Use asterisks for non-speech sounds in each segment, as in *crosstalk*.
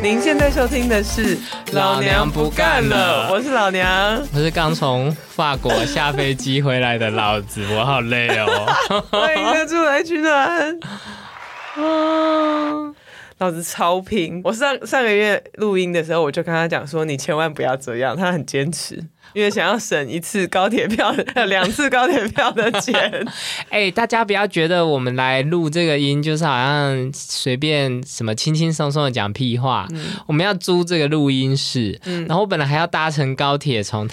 您现在收听的是《老娘不干了我是老娘，我是刚从法国下飞机回来的老子，我好累哦。欢迎各出来取暖。啊，老子超拼！我上上个月录音的时候，我就跟他讲说，你千万不要这样。他很坚持，因为想要省一次高铁票、*laughs* 两次高铁票的钱。*laughs* 哎，大家不要觉得我们来录这个音就是好像随便什么轻轻松松的讲屁话。我们要租这个录音室，然后我本来还要搭乘高铁从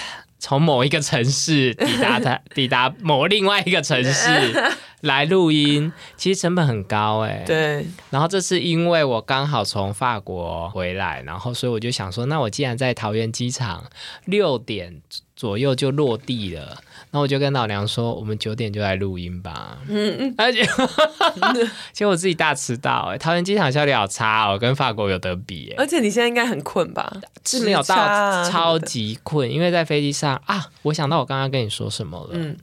从某一个城市抵达它，*laughs* 抵达某另外一个城市。*laughs* 来录音，其实成本很高哎。对。然后这是因为我刚好从法国回来，然后所以我就想说，那我既然在桃园机场六点左右就落地了，那我就跟老娘说，我们九点就来录音吧。嗯嗯。而且，*laughs* 其实我自己大迟到哎，桃园机场效率好差哦，跟法国有得比哎。而且你现在应该很困吧？是没有到超级困，因为在飞机上啊，我想到我刚刚跟你说什么了。嗯。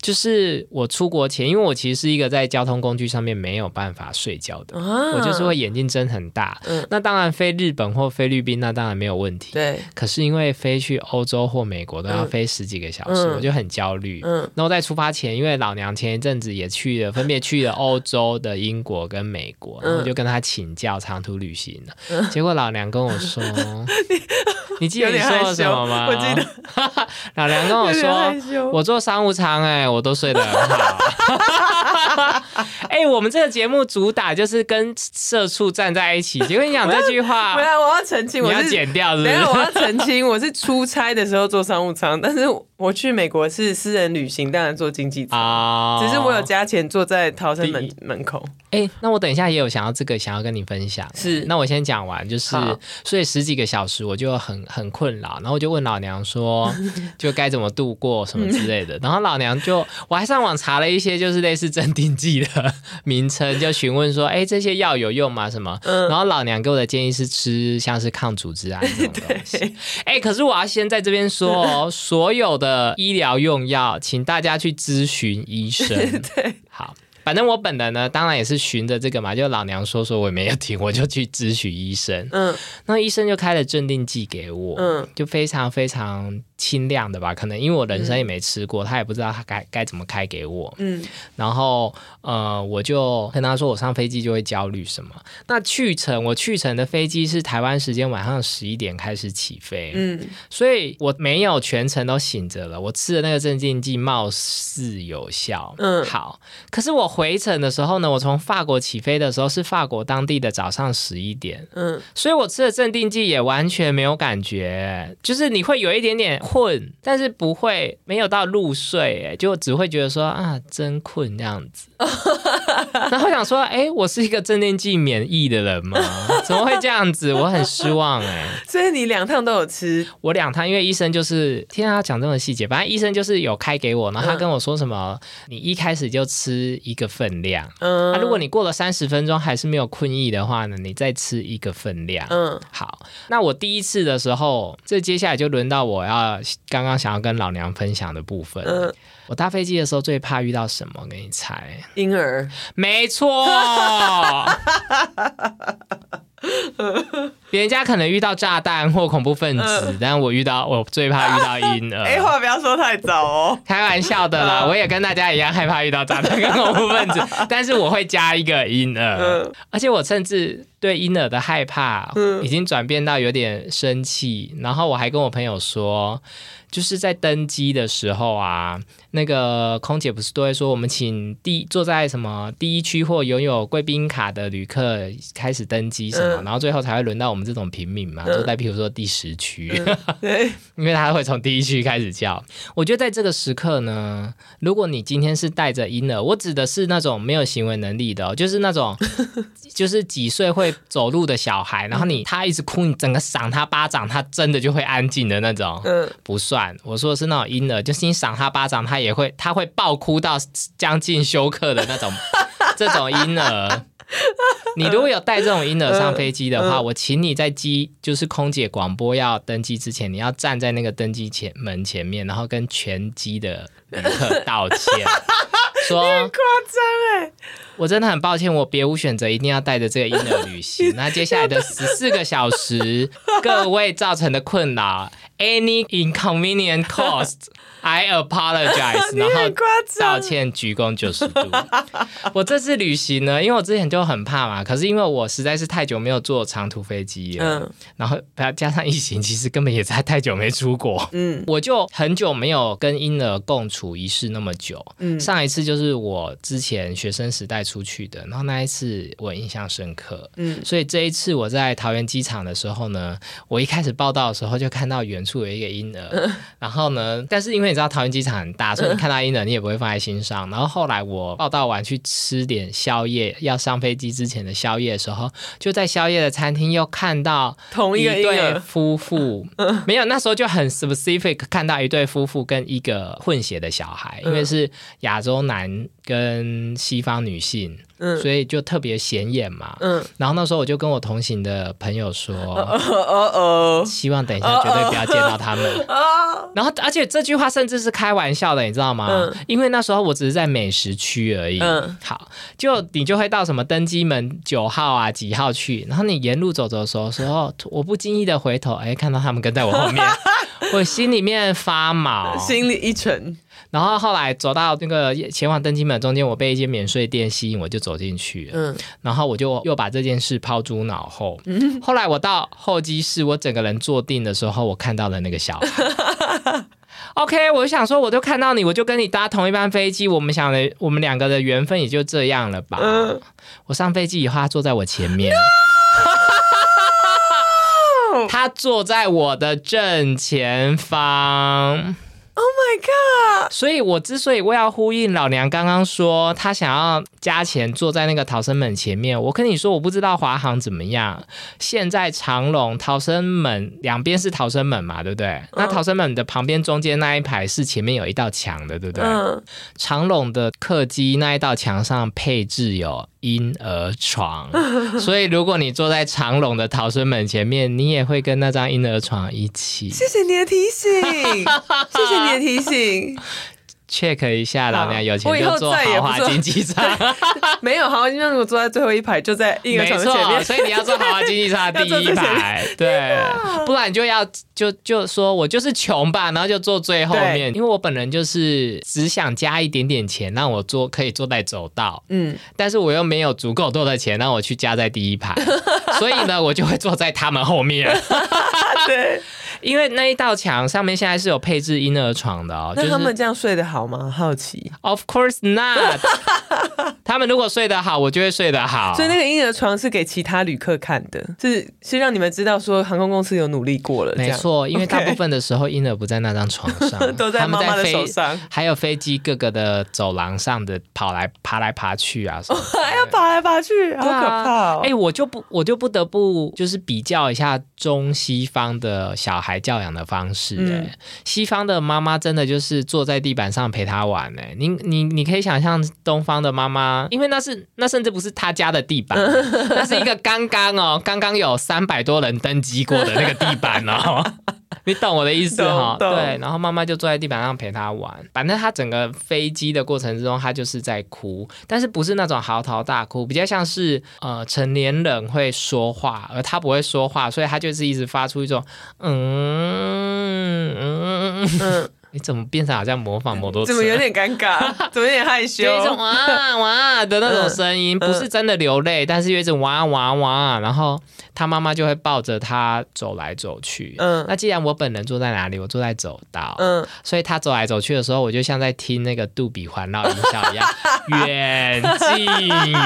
就是我出国前，因为我其实是一个在交通工具上面没有办法睡觉的，我就是会眼睛睁很大。那当然飞日本或菲律宾，那当然没有问题。对。可是因为飞去欧洲或美国都要飞十几个小时，我就很焦虑。嗯。那我在出发前，因为老娘前一阵子也去了，分别去了欧洲的英国跟美国，然后就跟他请教长途旅行了。结果老娘跟我说。*laughs* 你记得你说了什么吗？我记得，*laughs* 老梁跟我说，我坐商务舱，哎，我都睡得很好。*laughs* 哎，我们这个节目主打就是跟社畜站在一起。结果你讲这句话，*laughs* 没有，我要澄清，我要剪掉，没有，我要澄清，我是出差的时候坐商务舱，但是。我去美国是私人旅行，当然坐经济舱，只是我有加钱坐在逃生门门口。哎，那我等一下也有想要这个，想要跟你分享。是，那我先讲完，就是睡十几个小时，我就很很困扰，然后我就问老娘说，*laughs* 就该怎么度过什么之类的。然后老娘就我还上网查了一些，就是类似镇定剂的 *laughs* 名称，就询问说，哎，这些药有用吗？什么？然后老娘给我的建议是吃像是抗组织胺这种东西。*laughs* 哎，可是我要先在这边说哦，所有的。的医疗用药，请大家去咨询医生。*laughs* 对，好，反正我本人呢，当然也是循着这个嘛，就老娘说说，我也没有听，我就去咨询医生。嗯，那医生就开了镇定剂给我，嗯，就非常非常。轻量的吧，可能因为我人生也没吃过，他也不知道他该该怎么开给我。嗯，然后呃，我就跟他说，我上飞机就会焦虑什么。那去程，我去程的飞机是台湾时间晚上十一点开始起飞。嗯，所以我没有全程都醒着了。我吃的那个镇静剂貌似有效。嗯，好。可是我回程的时候呢，我从法国起飞的时候是法国当地的早上十一点。嗯，所以我吃的镇定剂也完全没有感觉，就是你会有一点点。困，但是不会没有到入睡，哎，就只会觉得说啊，真困这样子。*laughs* 然后想说，哎，我是一个镇定剂免疫的人吗？*laughs* 怎么会这样子？我很失望，哎。所以你两趟都有吃？我两趟，因为医生就是听他讲这种细节，反正医生就是有开给我，然后他跟我说什么，你一开始就吃一个分量，嗯，那如果你过了三十分钟还是没有困意的话呢，你再吃一个分量，嗯，好。那我第一次的时候，这接下来就轮到我要。刚刚想要跟老娘分享的部分，我搭飞机的时候最怕遇到什么？给你猜，婴儿，没错。别人家可能遇到炸弹或恐怖分子，但我遇到我最怕遇到婴儿。哎，话不要说太早哦，开玩笑的啦。我也跟大家一样害怕遇到炸弹跟恐怖分子，*laughs* 但是我会加一个婴儿，而且我甚至对婴儿的害怕已经转变到有点生气。然后我还跟我朋友说。就是在登机的时候啊，那个空姐不是都会说，我们请第坐在什么第一区或拥有贵宾卡的旅客开始登机什么，然后最后才会轮到我们这种平民嘛，坐在比如说第十区，对，*laughs* 因为他会从第一区开始叫。我觉得在这个时刻呢，如果你今天是带着婴儿，我指的是那种没有行为能力的，就是那种 *laughs* 就是几岁会走路的小孩，然后你他一直哭，你整个赏他巴掌，他真的就会安静的那种，嗯，不算。我说的是那种婴儿，就是你赏他巴掌，他也会，他会爆哭到将近休克的那种，*laughs* 这种婴儿。你如果有带这种婴儿上飞机的话，我请你在机就是空姐广播要登机之前，你要站在那个登机前门前面，然后跟全机的旅客 *laughs* 道歉。说夸张哎，我真的很抱歉，我别无选择，一定要带着这个婴儿旅行。*laughs* 那接下来的十四个小时，各位造成的困扰，any inconvenient cost。*laughs* I apologize，*laughs* 然后道歉，鞠躬九十度。*laughs* 我这次旅行呢，因为我之前就很怕嘛，可是因为我实在是太久没有坐长途飞机了，嗯，然后加上疫情，其实根本也在太久没出国，嗯，我就很久没有跟婴儿共处一室那么久，嗯，上一次就是我之前学生时代出去的，然后那一次我印象深刻，嗯，所以这一次我在桃园机场的时候呢，我一开始报道的时候就看到远处有一个婴儿，然后呢，但是因为你知道桃园机场很大，所以你看到婴儿你也不会放在心上。然后后来我报道完去吃点宵夜，要上飞机之前的宵夜的时候，就在宵夜的餐厅又看到同一对夫妇，*laughs* 没有那时候就很 specific 看到一对夫妇跟一个混血的小孩，因为是亚洲男跟西方女性。所以就特别显眼嘛。嗯，然后那时候我就跟我同行的朋友说，希望等一下绝对不要见到他们。*laughs* 然后，而且这句话甚至是开玩笑的，你知道吗？因为那时候我只是在美食区而已。嗯，好，就你就会到什么登机门九号啊几号去，然后你沿路走走的时候，时候我不经意的回头，哎，看到他们跟在我后面，*laughs* 我心里面发毛，心里一沉。然后后来走到那个前往登机门中间，我被一间免税店吸引，我就走进去。嗯，然后我就又把这件事抛诸脑后。嗯，后来我到候机室，我整个人坐定的时候，我看到了那个小孩。*laughs* OK，我就想说，我就看到你，我就跟你搭同一班飞机，我们想的，我们两个的缘分也就这样了吧。嗯，我上飞机以后，他坐在我前面。*laughs* 他坐在我的正前方。Oh my god！所以，我之所以我要呼应老娘刚刚说，他想要加钱坐在那个逃生门前面。我跟你说，我不知道华航怎么样。现在长龙逃生门两边是逃生门嘛，对不对？那逃生门的旁边中间那一排是前面有一道墙的，对不对？长龙的客机那一道墙上配置有。婴儿床，*laughs* 所以如果你坐在长龙的逃生门前面，你也会跟那张婴儿床一起。谢谢你的提醒，谢谢你的提醒。check 一下，老娘有钱就坐豪华 *laughs* 经济舱。没有豪华经济舱，我坐在最后一排，就在婴儿床前面。所以你要坐豪华经济舱 *laughs* 第一排，对，不然就要就就说我就是穷吧，然后就坐最后面。因为我本人就是只想加一点点钱，让我坐可以坐在走道，嗯，但是我又没有足够多的钱让我去加在第一排，*laughs* 所以呢，我就会坐在他们后面。对。因为那一道墙上面现在是有配置婴儿床的哦，那他们这样睡得好吗？好奇。Of course not。*laughs* 他们如果睡得好，我就会睡得好。所以那个婴儿床是给其他旅客看的，是是让你们知道说航空公司有努力过了。没错，因为大部分的时候婴儿不在那张床上，*laughs* 都在妈妈的手上，还有飞机各个的走廊上的跑来爬来爬去啊，还要爬来爬去，好可怕哦。哎，我就不我就不得不就是比较一下中西方的小孩。孩教养的方式，哎，西方的妈妈真的就是坐在地板上陪他玩，哎，你你你可以想象东方的妈妈，因为那是那甚至不是他家的地板，*laughs* 那是一个刚刚哦，刚刚有三百多人登机过的那个地板哦。你懂我的意思哈？对，然后妈妈就坐在地板上陪他玩。反正他整个飞机的过程之中，他就是在哭，但是不是那种嚎啕大哭，比较像是呃成年人会说话，而他不会说话，所以他就是一直发出一种嗯嗯嗯。你怎么变成好像模仿摩托车？怎么有点尴尬？*laughs* 怎么有点害羞？有一种哇哇的那种声音，不是真的流泪，但是有一种哇哇哇。然后他妈妈就会抱着他走来走去。嗯，那既然我本人坐在哪里？我坐在走道。嗯，所以他走来走去的时候，我就像在听那个杜比环绕音效一样，*laughs* 远近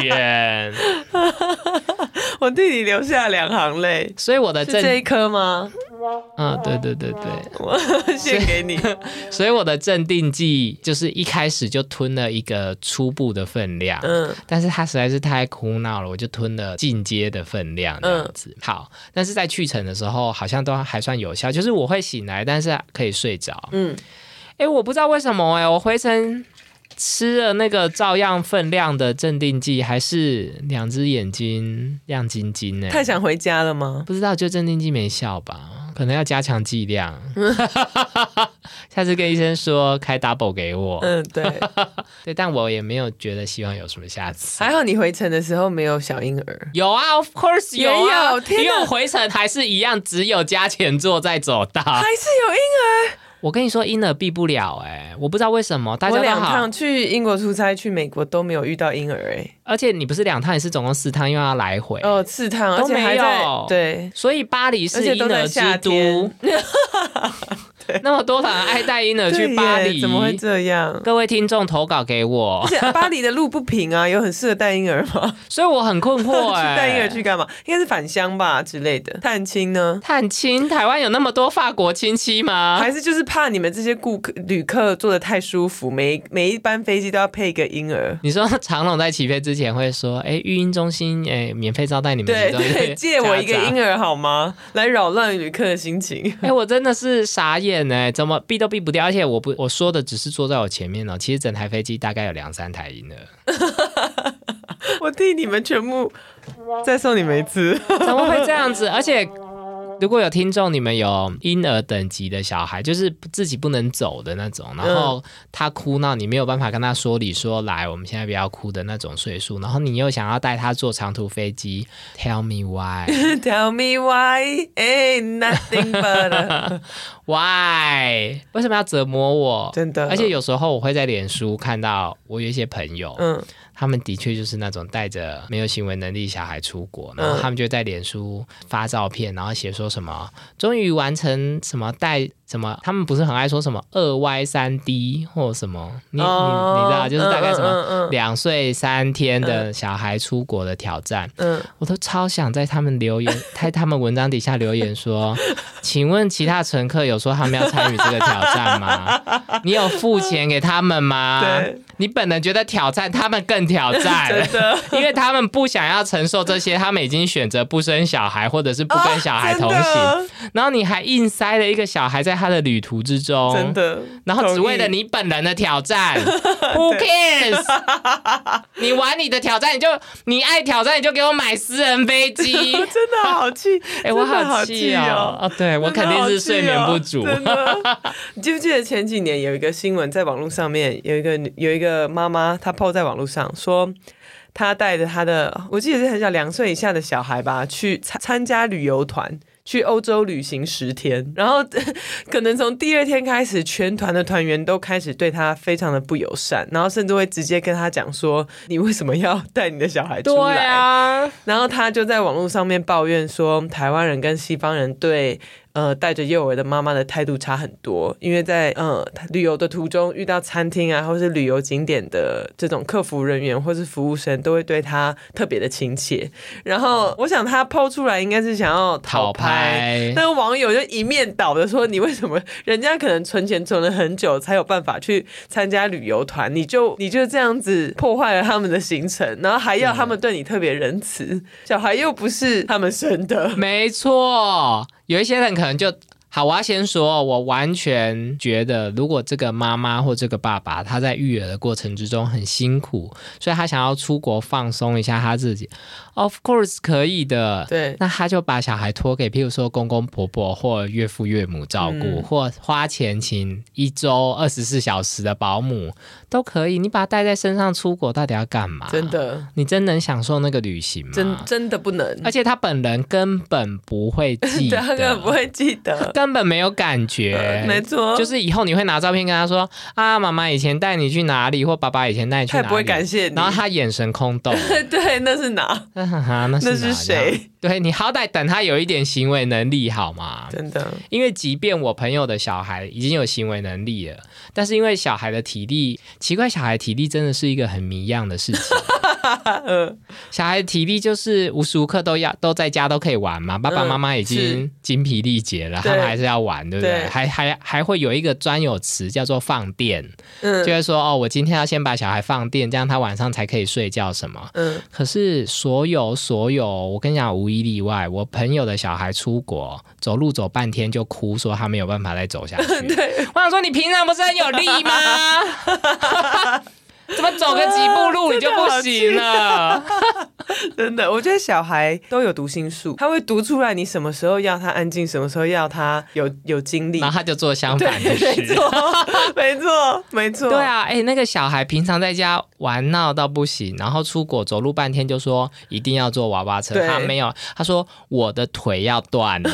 远。*laughs* 我替你流下两行泪。所以我的这一颗吗？嗯，对对对对，我 *laughs* 献给你。*laughs* 所以我的镇定剂就是一开始就吞了一个初步的分量，嗯，但是他实在是太苦恼了，我就吞了进阶的分量这样子。好，但是在去程的时候好像都还算有效，就是我会醒来，但是可以睡着。嗯，哎，我不知道为什么哎，我回程。吃了那个照样分量的镇定剂，还是两只眼睛亮晶晶呢？太想回家了吗？不知道，就镇定剂没效吧？可能要加强剂量。*laughs* 下次跟医生说开 double 给我。嗯，对，*laughs* 对，但我也没有觉得希望有什么下次。还好你回程的时候没有小婴儿。有啊，of course 有啊，因为我回程还是一样，只有加钱座在走道，还是有婴儿。我跟你说，婴儿避不了哎，我不知道为什么。大家两趟去英国出差，去美国都没有遇到婴儿哎。而且你不是两趟，也是总共四趟，又要来回哦，四趟都没有。对，所以巴黎是婴儿之都。*laughs* 那么多人爱带婴儿去巴黎，怎么会这样？各位听众投稿给我。巴黎的路不平啊，*laughs* 有很适合带婴儿吗？所以我很困惑 *laughs* 哎，带婴儿去干嘛？应该是返乡吧之类的。探亲呢？探亲？台湾有那么多法国亲戚吗？还是就是怕你们这些顾客旅客坐的太舒服，每每一班飞机都要配一个婴儿？你说长龙在起飞之前会说：“哎，育婴中心，哎，免费招待你们，对对，借我一个婴儿好吗？来扰乱旅客的心情。”哎，我真的是傻眼。哎，怎么避都避不掉，而且我不我说的只是坐在我前面呢，其实整台飞机大概有两三台赢了，*laughs* 我替你们全部再送你们一次，怎么会这样子？而且。如果有听众，你们有婴儿等级的小孩，就是自己不能走的那种，然后他哭闹，你没有办法跟他说理，说来，我们现在不要哭的那种岁数，然后你又想要带他坐长途飞机，*laughs* Tell me why？Tell me why？Ain't nothing but *laughs* why？为什么要折磨我？真的，而且有时候我会在脸书看到我有一些朋友，嗯。他们的确就是那种带着没有行为能力小孩出国，然后他们就在脸书发照片，然后写说什么终于完成什么带。什么？他们不是很爱说什么二 Y 三 D 或什么？你你你知道，就是大概什么两岁三天的小孩出国的挑战。嗯，我都超想在他们留言，*laughs* 在他们文章底下留言说：“请问其他乘客有说他们要参与这个挑战吗？*laughs* 你有付钱给他们吗？你本人觉得挑战，他们更挑战，*laughs* 因为他们不想要承受这些，他们已经选择不生小孩，或者是不跟小孩同行。然后你还硬塞了一个小孩在。他的旅途之中，真的，然后只为了你本人的挑战，*laughs* Who cares？*laughs* 你玩你的挑战，你就你爱挑战，你就给我买私人飞机，*laughs* 真的好气，哎，我好气哦！哦，对我肯定是睡眠不足。你记不记得前几年有一个新闻在网络上面，有一个有一个妈妈，她抛在网络上说，她带着她的，我记得是很小两岁以下的小孩吧，去参参加旅游团。去欧洲旅行十天，然后 *laughs* 可能从第二天开始，全团的团员都开始对他非常的不友善，然后甚至会直接跟他讲说：“你为什么要带你的小孩出来？”然后他就在网络上面抱怨说：“台湾人跟西方人对。”呃，带着幼儿的妈妈的态度差很多，因为在呃旅游的途中遇到餐厅啊，或是旅游景点的这种客服人员或是服务生，都会对他特别的亲切。然后我想他抛出来应该是想要讨拍，那个网友就一面倒的说：“你为什么人家可能存钱存了很久才有办法去参加旅游团，你就你就这样子破坏了他们的行程，然后还要他们对你特别仁慈，小孩又不是他们生的，没错。”有一些人可能就好，我要先说，我完全觉得，如果这个妈妈或这个爸爸他在育儿的过程之中很辛苦，所以他想要出国放松一下他自己。Of course 可以的，对，那他就把小孩托给，譬如说公公婆婆或岳父岳母照顾，或花钱请一周二十四小时的保姆都可以。你把他带在身上出国，到底要干嘛？真的，你真能享受那个旅行吗？真真的不能。而且他本人根本不会记得，*laughs* 根本不会记得，根本没有感觉。*laughs* 没错，就是以后你会拿照片跟他说啊，妈妈以前带你去哪里，或爸爸以前带你去哪里，他不会感谢你。然后他眼神空洞。*laughs* 对，那是哪？*laughs* 那是谁？对你好歹等他有一点行为能力好吗？真的，因为即便我朋友的小孩已经有行为能力了，但是因为小孩的体力奇怪，小孩体力真的是一个很迷样的事情。*laughs* *laughs* 小孩体力就是无时无刻都要都在家都可以玩嘛，爸爸妈妈已经精疲力竭了，他们还是要玩，对不对？还还还会有一个专有词叫做放电，嗯，就会说哦，我今天要先把小孩放电，这样他晚上才可以睡觉什么。嗯，可是所有所有，我跟你讲，无一例外，我朋友的小孩出国走路走半天就哭，说他没有办法再走下去。*laughs* 对，我想说，你平常不是很有力吗？*laughs* 怎么走个几步路你就不行了？*laughs* 真的，我觉得小孩都有读心术，*laughs* 他会读出来你什么时候要他安静，什么时候要他有有精力，然后他就做相反的事。没错，*laughs* 没错，没错。对啊，哎，那个小孩平常在家玩闹到不行，然后出国走路半天就说一定要坐娃娃车，他没有，他说我的腿要断了。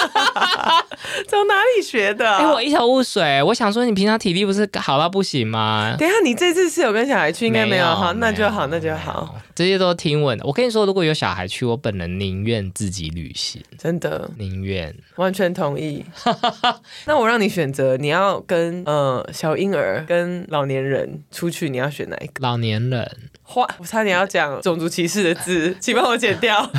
*laughs* 从哪里学的？哎，我一头雾水。我想说，你平常体力不是好到不行吗？等下，你这次是有跟小孩去，应该没有哈，那就好，那就好。这些都听闻的。我跟你说，如果有小孩去，我本人宁愿自己旅行，真的宁愿，完全同意。*laughs* 那我让你选择，你要跟呃小婴儿跟老年人出去，你要选哪一个？老年人。花，我差点要讲种族歧视的字，请帮我剪掉。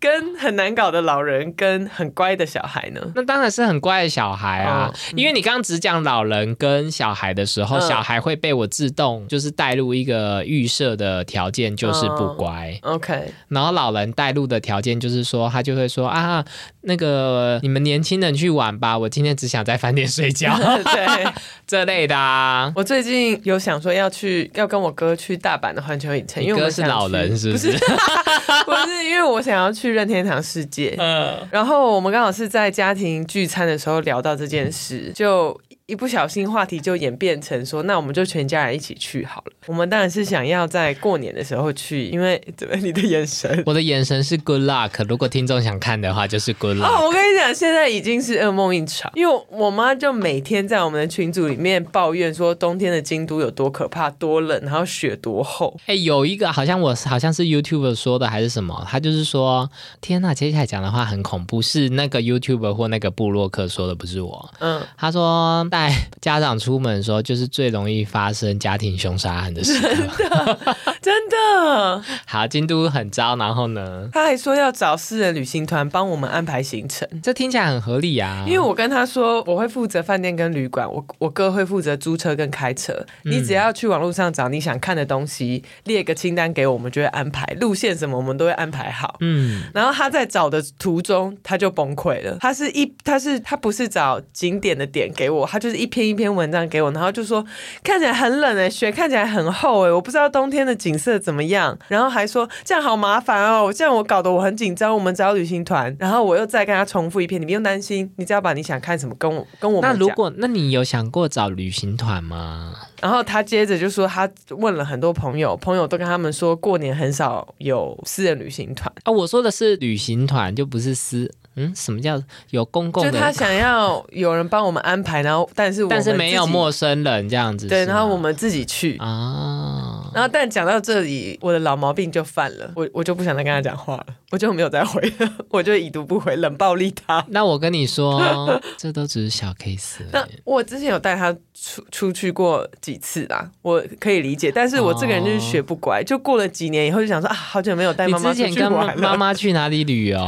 跟很难搞的老人跟很乖的小孩呢？那当然是很乖的小孩啊，因为你刚刚只讲老人跟小孩的时候，小孩会被我自动就是带入一个预设的条件，就是不乖。OK，然后老人带入的条件就是说，他就会说啊，那个你们年轻人去玩吧，我今天只想在饭店睡觉。*laughs* 对，*laughs* 这类的。啊。我最近有想说要去，要跟我哥去大阪的环球影城，因为哥是老人，是不是？不是，*laughs* 因为我想要去。任天堂世界，嗯，然后我们刚好是在家庭聚餐的时候聊到这件事，就。一不小心，话题就演变成说，那我们就全家人一起去好了。我们当然是想要在过年的时候去，因为怎么你的眼神，我的眼神是 good luck。如果听众想看的话，就是 good luck。哦，我跟你讲，现在已经是噩梦一场，因为我妈就每天在我们的群组里面抱怨说，冬天的京都有多可怕、多冷，然后雪多厚。哎，有一个好像我好像是 YouTube 说的还是什么，他就是说，天呐，接下来讲的话很恐怖，是那个 YouTube 或那个布洛克说的，不是我。嗯，他说。带家长出门的时候，就是最容易发生家庭凶杀案的时候。*laughs* 真的，真的。好，京都很糟，然后呢？他还说要找私人旅行团帮我们安排行程，这听起来很合理啊。因为我跟他说，我会负责饭店跟旅馆，我我哥会负责租车跟开车。你只要去网络上找你想看的东西，列个清单给我们，就会安排路线什么，我们都会安排好。嗯。然后他在找的途中，他就崩溃了。他是一，他是他不是找景点的点给我，他就。一篇一篇文章给我，然后就说看起来很冷哎，雪看起来很厚哎，我不知道冬天的景色怎么样。然后还说这样好麻烦哦，这样我搞得我很紧张。我们找旅行团，然后我又再跟他重复一遍，你不用担心，你只要把你想看什么跟我跟我那如果那你有想过找旅行团吗？然后他接着就说他问了很多朋友，朋友都跟他们说过年很少有私人旅行团啊。我说的是旅行团，就不是私。嗯，什么叫有公共？就他想要有人帮我们安排，然后但是但是没有陌生人这样子。对，然后我们自己去啊。然后但讲到这里，我的老毛病就犯了，我我就不想再跟他讲话了，我就没有再回了，*laughs* 我就已读不回，冷暴力他。那我跟你说，*laughs* 这都只是小 case。那我之前有带他出出去过几次啦，我可以理解。但是我这个人就是学不乖，就过了几年以后就想说啊，好久没有带妈妈出去玩了。妈妈 *laughs* 去哪里旅游？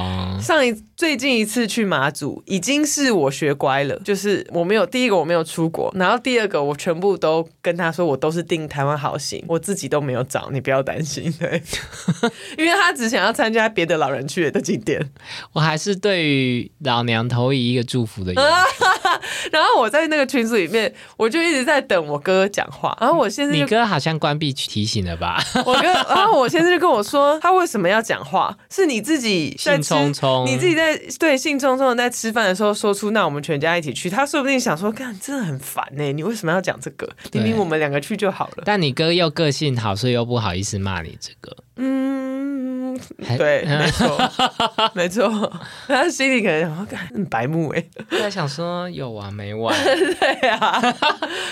上一最近一次去马祖，已经是我学乖了。就是我没有第一个我没有出国，然后第二个我全部都跟他说，我都是订台湾好行，我自己都没有找，你不要担心。对，因为他只想要参加别的老人去的景点。*laughs* 我还是对于老娘投以一个祝福的。*laughs* 然后我在那个群组里面，我就一直在等我哥讲话。然后我现在你哥好像关闭提醒了吧？*laughs* 我哥，然后我先生就跟我说，他为什么要讲话？是你自己兴冲冲，你自己在对兴冲冲的在吃饭的时候说出，那我们全家一起去。他说不定想说，看真的很烦呢，你为什么要讲这个？明明我们两个去就好了。但你哥又个性好，所以又不好意思骂你这个。嗯，对，*laughs* 没错，没错。*laughs* 他心里可能很白目哎，他想说有完没完？*laughs* 对啊，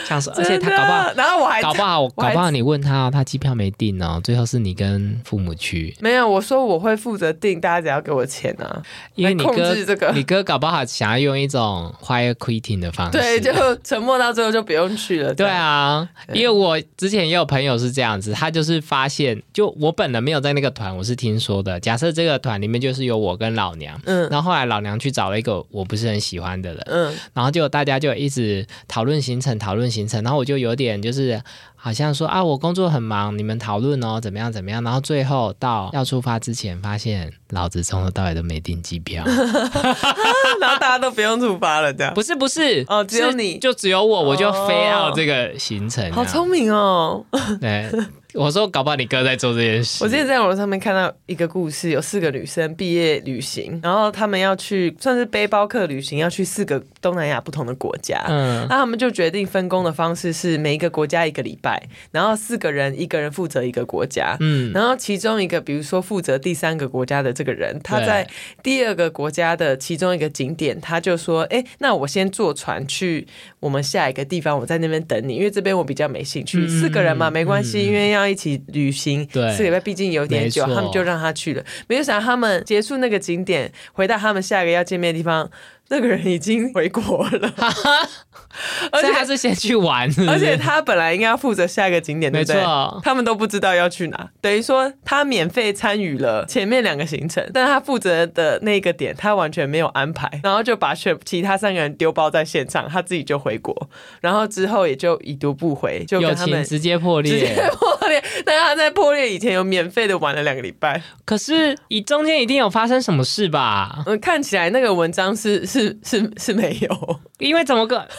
想说，而且他搞不好，然后我还搞不好，搞不好你问他，他机票没订哦，最后是你跟父母去。没有，我说我会负责订，大家只要给我钱啊。因为你哥这个，你哥搞不好想要用一种 quiet quitting 的方式，对，就沉默到最后就不用去了。对啊，因为我之前也有朋友是这样子，他就是发现，就我本人没有在那个团，我是听。说的，假设这个团里面就是有我跟老娘，嗯，然后后来老娘去找了一个我不是很喜欢的人，嗯，然后就大家就一直讨论行程，讨论行程，然后我就有点就是好像说啊，我工作很忙，你们讨论哦，怎么样怎么样，然后最后到要出发之前，发现老子从头到尾都没订机票，*laughs* 然后大家都不用出发了，这样不是不是哦，只有你就只有我，我就非要这个行程，好聪明哦，对。我说，搞不好你哥在做这件事。我之前在网络上面看到一个故事，有四个女生毕业旅行，然后他们要去算是背包客旅行，要去四个东南亚不同的国家。嗯，那他们就决定分工的方式是每一个国家一个礼拜，然后四个人一个人负责一个国家。嗯，然后其中一个，比如说负责第三个国家的这个人，他在第二个国家的其中一个景点，他就说：“哎，那我先坐船去我们下一个地方，我在那边等你，因为这边我比较没兴趣。四个人嘛，没关系，因为要。”一起旅行，对四个礼拜毕竟有点久，他们就让他去了。没有想到他们结束那个景点，回到他们下一个要见面的地方。那个人已经回国了，*laughs* 而且他是先去玩，而且他本来应该要负责下一个景点，对不对？他们都不知道要去哪，等于说他免费参与了前面两个行程，但他负责的那个点他完全没有安排，然后就把全其他三个人丢包在现场，他自己就回国，然后之后也就已读不回，就跟他们直接破裂，直接破裂。但他在破裂以前有免费的玩了两个礼拜，可是以中间一定有发生什么事吧？嗯，看起来那个文章是是。是是是没有，因为怎么个？*laughs*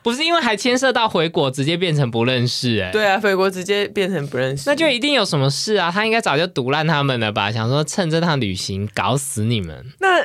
不是因为还牵涉到回国，直接变成不认识哎。对啊，回国直接变成不认识，那就一定有什么事啊！他应该早就毒烂他们了吧？想说趁这趟旅行搞死你们。那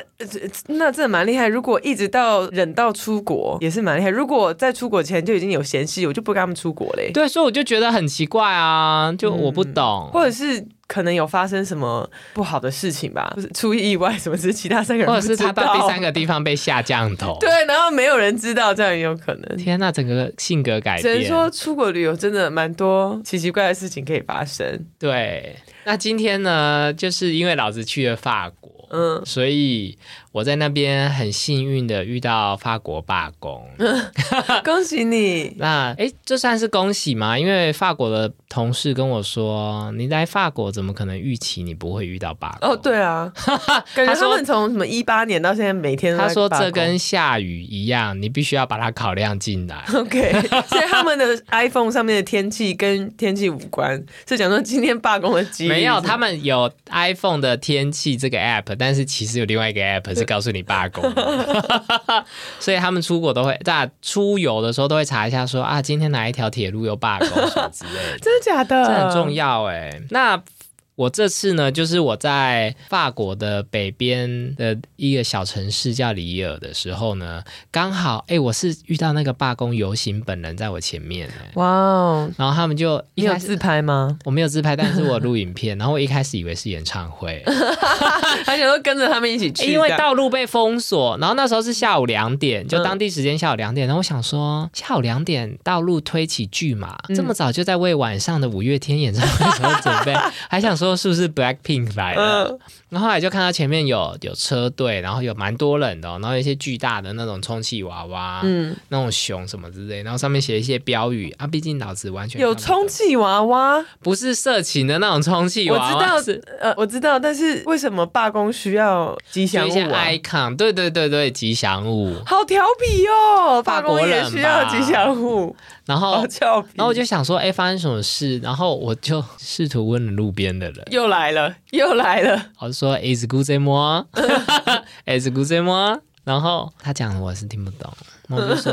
那这蛮厉害。如果一直到忍到出国，也是蛮厉害。如果在出国前就已经有嫌隙，我就不跟他们出国嘞。对，所以我就觉得很奇怪啊，就我不懂，或者是。可能有发生什么不好的事情吧，就是出意外什么事，其他三个人或者是他到第三个地方被下降头，*laughs* 对，然后没有人知道，这样也有可能。天呐，整个性格改变，只能说出国旅游真的蛮多奇奇怪的事情可以发生。对，那今天呢，就是因为老子去了法国，嗯，所以。我在那边很幸运的遇到法国罢工，*laughs* 恭喜你！那哎，这算是恭喜吗？因为法国的同事跟我说，你来法国怎么可能预期你不会遇到罢工？哦，对啊，*laughs* 感觉他们从什么一八年到现在每天都他说这跟下雨一样，你必须要把它考量进来。OK，所以他们的 *laughs* iPhone 上面的天气跟天气无关，是讲说今天罢工的机没有，他们有 iPhone 的天气这个 App，但是其实有另外一个 App 是。告诉你罢工，*laughs* 所以他们出国都会在出游的时候都会查一下，说啊，今天哪一条铁路有罢工什么之类的，*laughs* 真的假的？这很重要哎。那。我这次呢，就是我在法国的北边的一个小城市叫里尔的时候呢，刚好哎，我是遇到那个罢工游行本人在我前面哎，哇哦！然后他们就你有自拍吗？我没有自拍，但是我录影片。然后我一开始以为是演唱会，*laughs* 还想说跟着他们一起去，因为道路被封锁。然后那时候是下午两点，就当地时间下午两点。然后我想说，下午两点道路推起巨马，这么早就在为晚上的五月天演唱会做准备，*laughs* 还想说。说是不是 Black Pink 来的？然后后来就看到前面有有车队，然后有蛮多人的，然后一些巨大的那种充气娃娃，嗯，那种熊什么之类，然后上面写一些标语啊。毕竟脑子完全有充气娃娃，不是色情的那种充气娃娃。我知道，呃，我知道，但是为什么罢工需要吉祥物？icon，对对对对，吉祥物，好调皮哦！罢工也需要吉祥物。然后，然后我就想说，哎，发生什么事？然后我就试图问了路边的人，又来了，又来了。我就说，Is good more？Is *laughs* good more？然后他讲我是听不懂，我就说，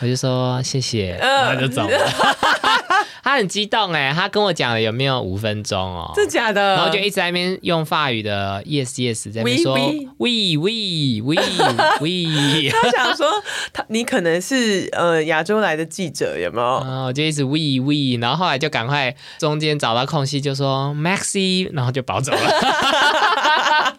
我就说谢谢，*laughs* 然后就走了。*laughs* 他很激动哎，他跟我讲了有没有五分钟哦？真假的？然后就一直在那边用法语的 yes yes 在那边说 we we we we。他想说他你可能是呃亚洲来的记者有没有？然后就一直 we we，然后后来就赶快中间找到空隙就说 Maxi，然后就跑走了。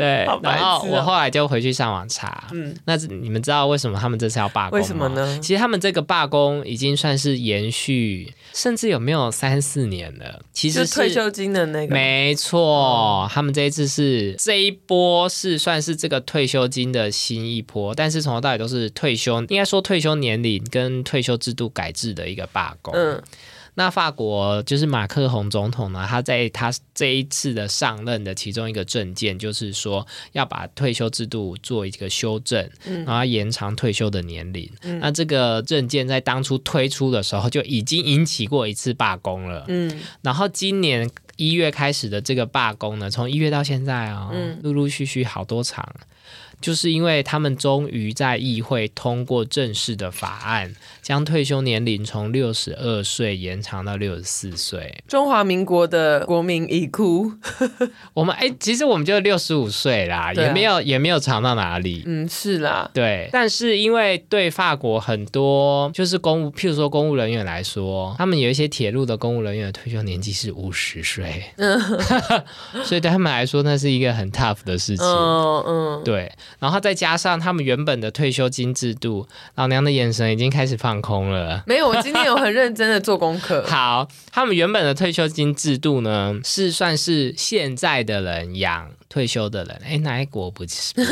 对，*laughs* 然后我后来就回去上网查，嗯，那你们知道为什么他们这次要罢工吗？为什么呢？其实他们这个罢工已经算是延续，甚至有没有三四年了？其实是退休金的那个，没错，他们这一次是这一波是算是这个退休金的新一波，但是从头到尾都是退休，应该说退休年龄跟退休制度改制的一个罢工。嗯。那法国就是马克宏总统呢，他在他这一次的上任的其中一个政见，就是说要把退休制度做一个修正，然后延长退休的年龄。那这个政见在当初推出的时候就已经引起过一次罢工了。嗯，然后今年一月开始的这个罢工呢，从一月到现在啊，陆陆续续好多场。就是因为他们终于在议会通过正式的法案，将退休年龄从六十二岁延长到六十四岁。中华民国的国民已哭，*laughs* 我们哎，其实我们就六十五岁啦，也没有也没有长到哪里。嗯，是啦，对。但是因为对法国很多就是公务，譬如说公务人员来说，他们有一些铁路的公务人员的退休年纪是五十岁，嗯，所以对他们来说那是一个很 tough 的事情。嗯嗯，对。然后再加上他们原本的退休金制度，老娘的眼神已经开始放空了。没有，我今天有很认真的做功课。*laughs* 好，他们原本的退休金制度呢，是算是现在的人养。退休的人，哎，哪一国不是？*laughs*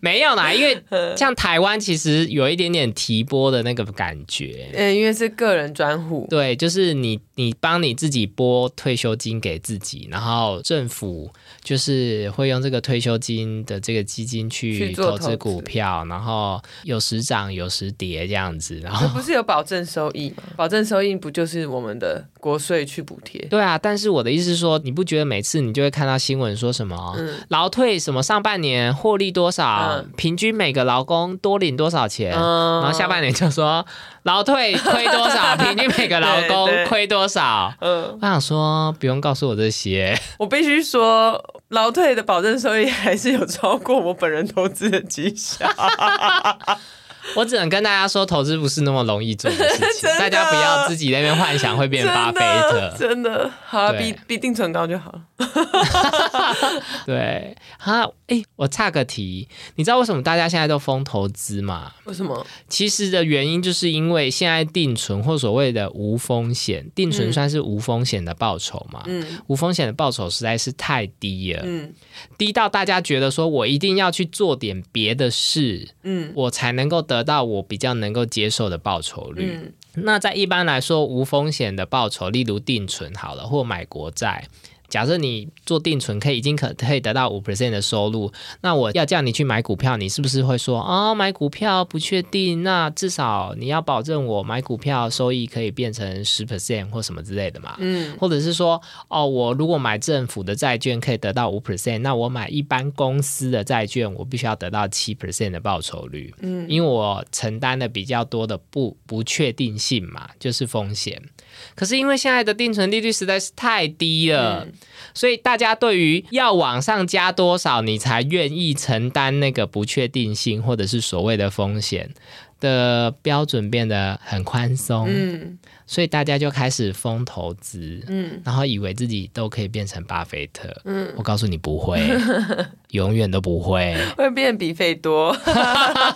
没有啦，因为像台湾其实有一点点提拨的那个感觉。嗯，因为是个人专户。对，就是你你帮你自己拨退休金给自己，然后政府就是会用这个退休金的这个基金去投资股票，然后有时涨有时跌这样子。然后不是有保证收益吗？保证收益不就是我们的国税去补贴？对啊，但是我的意思是说，你不觉得每每次你就会看到新闻说什么劳退什么上半年获利多少，平均每个劳工多领多少钱，然后下半年就说劳退亏多少，*laughs* 平均每个劳工亏多少。嗯，我想说不用告诉我这些，我必须说劳退的保证收益还是有超过我本人投资的绩效。我只能跟大家说，投资不是那么容易做的事情，*laughs* 大家不要自己那边幻想会变巴菲特。真的，好，比比定存高就好了。*laughs* 对，好，哎，我差个题，你知道为什么大家现在都疯投资吗？为什么？其实的原因就是因为现在定存或所谓的无风险定存算是无风险的报酬嘛？嗯，无风险的报酬实在是太低了，嗯，低到大家觉得说我一定要去做点别的事，嗯，我才能够得。得到我比较能够接受的报酬率。那在一般来说，无风险的报酬，例如定存好了，或买国债。假设你做定存可以已经可可以得到五 percent 的收入，那我要叫你去买股票，你是不是会说啊买股票不确定？那至少你要保证我买股票收益可以变成十 percent 或什么之类的嘛？嗯，或者是说哦，我如果买政府的债券可以得到五 percent，那我买一般公司的债券，我必须要得到七 percent 的报酬率。嗯，因为我承担的比较多的不不确定性嘛，就是风险。可是因为现在的定存利率实在是太低了，所以大家对于要往上加多少你才愿意承担那个不确定性或者是所谓的风险的标准变得很宽松，嗯，所以大家就开始疯投资，嗯，然后以为自己都可以变成巴菲特，嗯，我告诉你不会，*laughs* 永远都不会，会变比费多，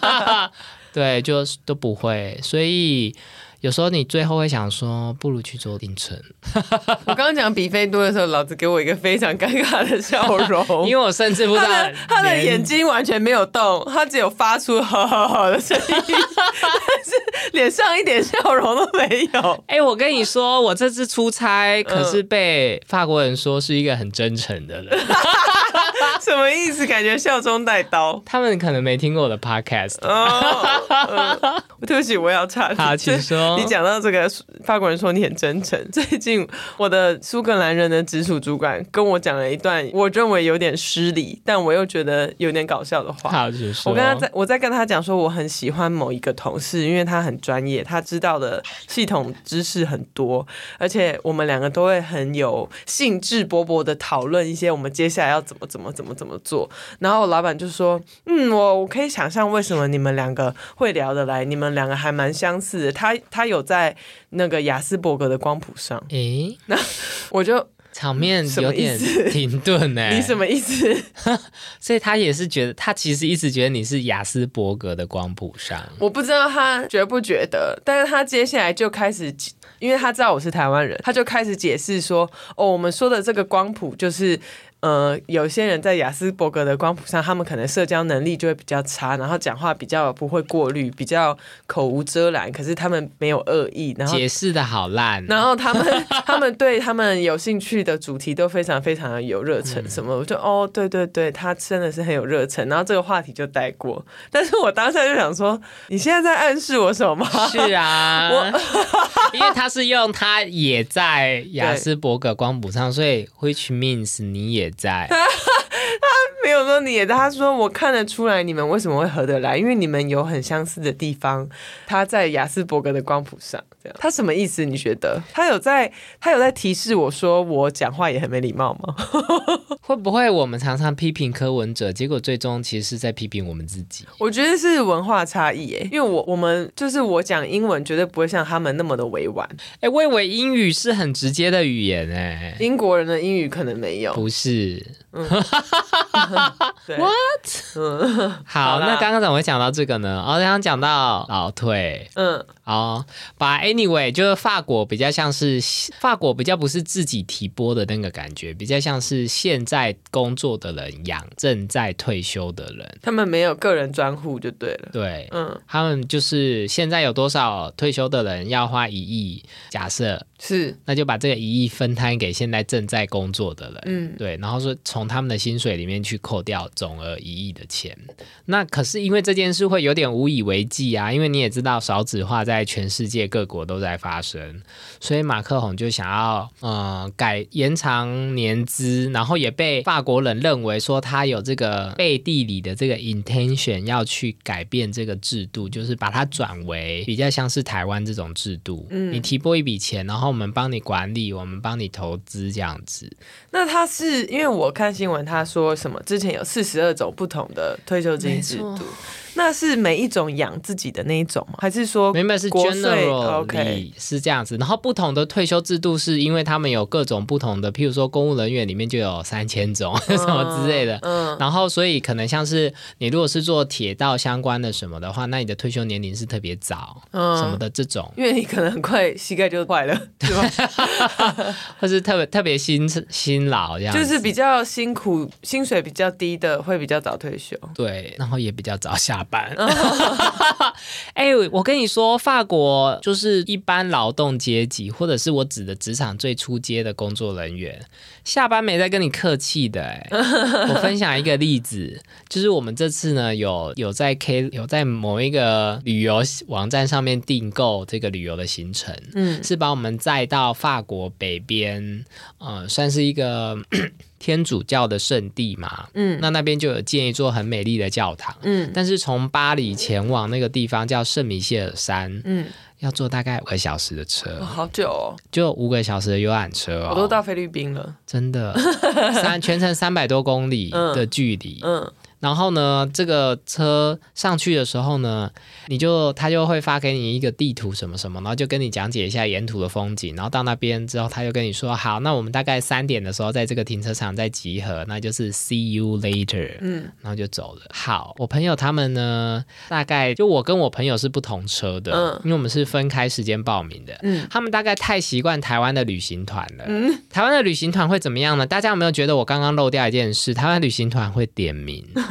*laughs* 对，就都不会，所以。有时候你最后会想说，不如去做定存。*laughs* 我刚刚讲比菲多的时候，老子给我一个非常尴尬的笑容，*laughs* 因为我甚至不知道他的眼睛完全没有动，他只有发出好好好的声音，*laughs* 但是脸上一点笑容都没有。哎，我跟你说，我这次出差可是被法国人说是一个很真诚的人。什么意思？感觉笑中带刀。他们可能没听过我的 podcast。*laughs* 对不起，我要插。好，请说。*laughs* 你讲到这个法国人说你很真诚。*laughs* 最近我的苏格兰人的直属主管跟我讲了一段我认为有点失礼，但我又觉得有点搞笑的话。好，请说。我跟他在我在跟他讲说我很喜欢某一个同事，因为他很专业，他知道的系统知识很多，而且我们两个都会很有兴致勃勃的讨论一些我们接下来要怎么怎么怎么怎么做。然后老板就说：“嗯，我我可以想象为什么你们两个会聊得来，你们两个还蛮相似的。”他他有在那个雅斯伯格的光谱上，诶，那我就场面有点停顿呢。你什么意思？*laughs* 所以他也是觉得，他其实一直觉得你是雅斯伯格的光谱上。我不知道他觉不觉得，但是他接下来就开始，因为他知道我是台湾人，他就开始解释说：“哦，我们说的这个光谱就是。”呃，有些人在雅斯伯格的光谱上，他们可能社交能力就会比较差，然后讲话比较不会过滤，比较口无遮拦。可是他们没有恶意，然后解释的好烂。然后他们他们对他们有兴趣的主题都非常非常的有热忱，什么我就哦，对对对，他真的是很有热忱。然后这个话题就带过，但是我当下就想说，你现在在暗示我什么？是啊，我 *laughs* 因为他是用他也在雅斯伯 *laughs* 格光谱上，所以 which means 你也在。*laughs* 他没有说你，他说我看得出来你们为什么会合得来，因为你们有很相似的地方。他在雅斯伯格的光谱上，这样他什么意思？你觉得他有在他有在提示我说我讲话也很没礼貌吗？*laughs* 会不会我们常常批评柯文哲，结果最终其实是在批评我们自己？我觉得是文化差异诶，因为我我们就是我讲英文绝对不会像他们那么的委婉。哎，我以为英语是很直接的语言诶，英国人的英语可能没有，不是。*laughs* *laughs* What？嗯，好，那刚刚怎么会讲到这个呢？哦，刚刚讲到老退，嗯，哦，把 Anyway，就是法国比较像是法国比较不是自己提拨的那个感觉，比较像是现在工作的人养正在退休的人，他们没有个人专户就对了，对，嗯，他们就是现在有多少退休的人要花一亿，假设是，那就把这个一亿分摊给现在正在工作的人，嗯，对，然后说从从他们的薪水里面去扣掉总额一亿的钱，那可是因为这件事会有点无以为继啊，因为你也知道少子化在全世界各国都在发生，所以马克宏就想要呃改延长年资，然后也被法国人认为说他有这个 *laughs* 背地里的这个 intention 要去改变这个制度，就是把它转为比较像是台湾这种制度，嗯，你提拨一笔钱，然后我们帮你管理，我们帮你投资这样子。那他是因为我看。新闻他说什么？之前有四十二种不同的退休金制度。那是每一种养自己的那一种吗？还是说原本是 general 是这样子？然后不同的退休制度是因为他们有各种不同的，譬如说公务人员里面就有三千种 *laughs* 什么之类的。嗯，然后所以可能像是你如果是做铁道相关的什么的话，那你的退休年龄是特别早，嗯什么的这种，因为你可能很快膝盖就坏了，*laughs* 对吧？*laughs* 或是特别特别辛辛劳这样，就是比较辛苦，薪水比较低的会比较早退休，对，然后也比较早下。班，*laughs* 哎，我跟你说，法国就是一般劳动阶级，或者是我指的职场最初阶的工作人员，下班没在跟你客气的。哎，*laughs* 我分享一个例子，就是我们这次呢，有有在 K 有在某一个旅游网站上面订购这个旅游的行程，嗯，是把我们载到法国北边，呃，算是一个。天主教的圣地嘛，嗯，那那边就有建一座很美丽的教堂，嗯，但是从巴黎前往那个地方叫圣米歇尔山，嗯，要坐大概五个小时的车，好久哦，就五个小时的游览车哦，我都到菲律宾了，真的，三全程三百多公里的距离，嗯。然后呢，这个车上去的时候呢，你就他就会发给你一个地图什么什么，然后就跟你讲解一下沿途的风景。然后到那边之后，他就跟你说：“好，那我们大概三点的时候在这个停车场再集合，那就是 see you later。”嗯，然后就走了。好，我朋友他们呢，大概就我跟我朋友是不同车的，嗯，因为我们是分开时间报名的。嗯，他们大概太习惯台湾的旅行团了。嗯，台湾的旅行团会怎么样呢？大家有没有觉得我刚刚漏掉一件事？台湾旅行团会点名。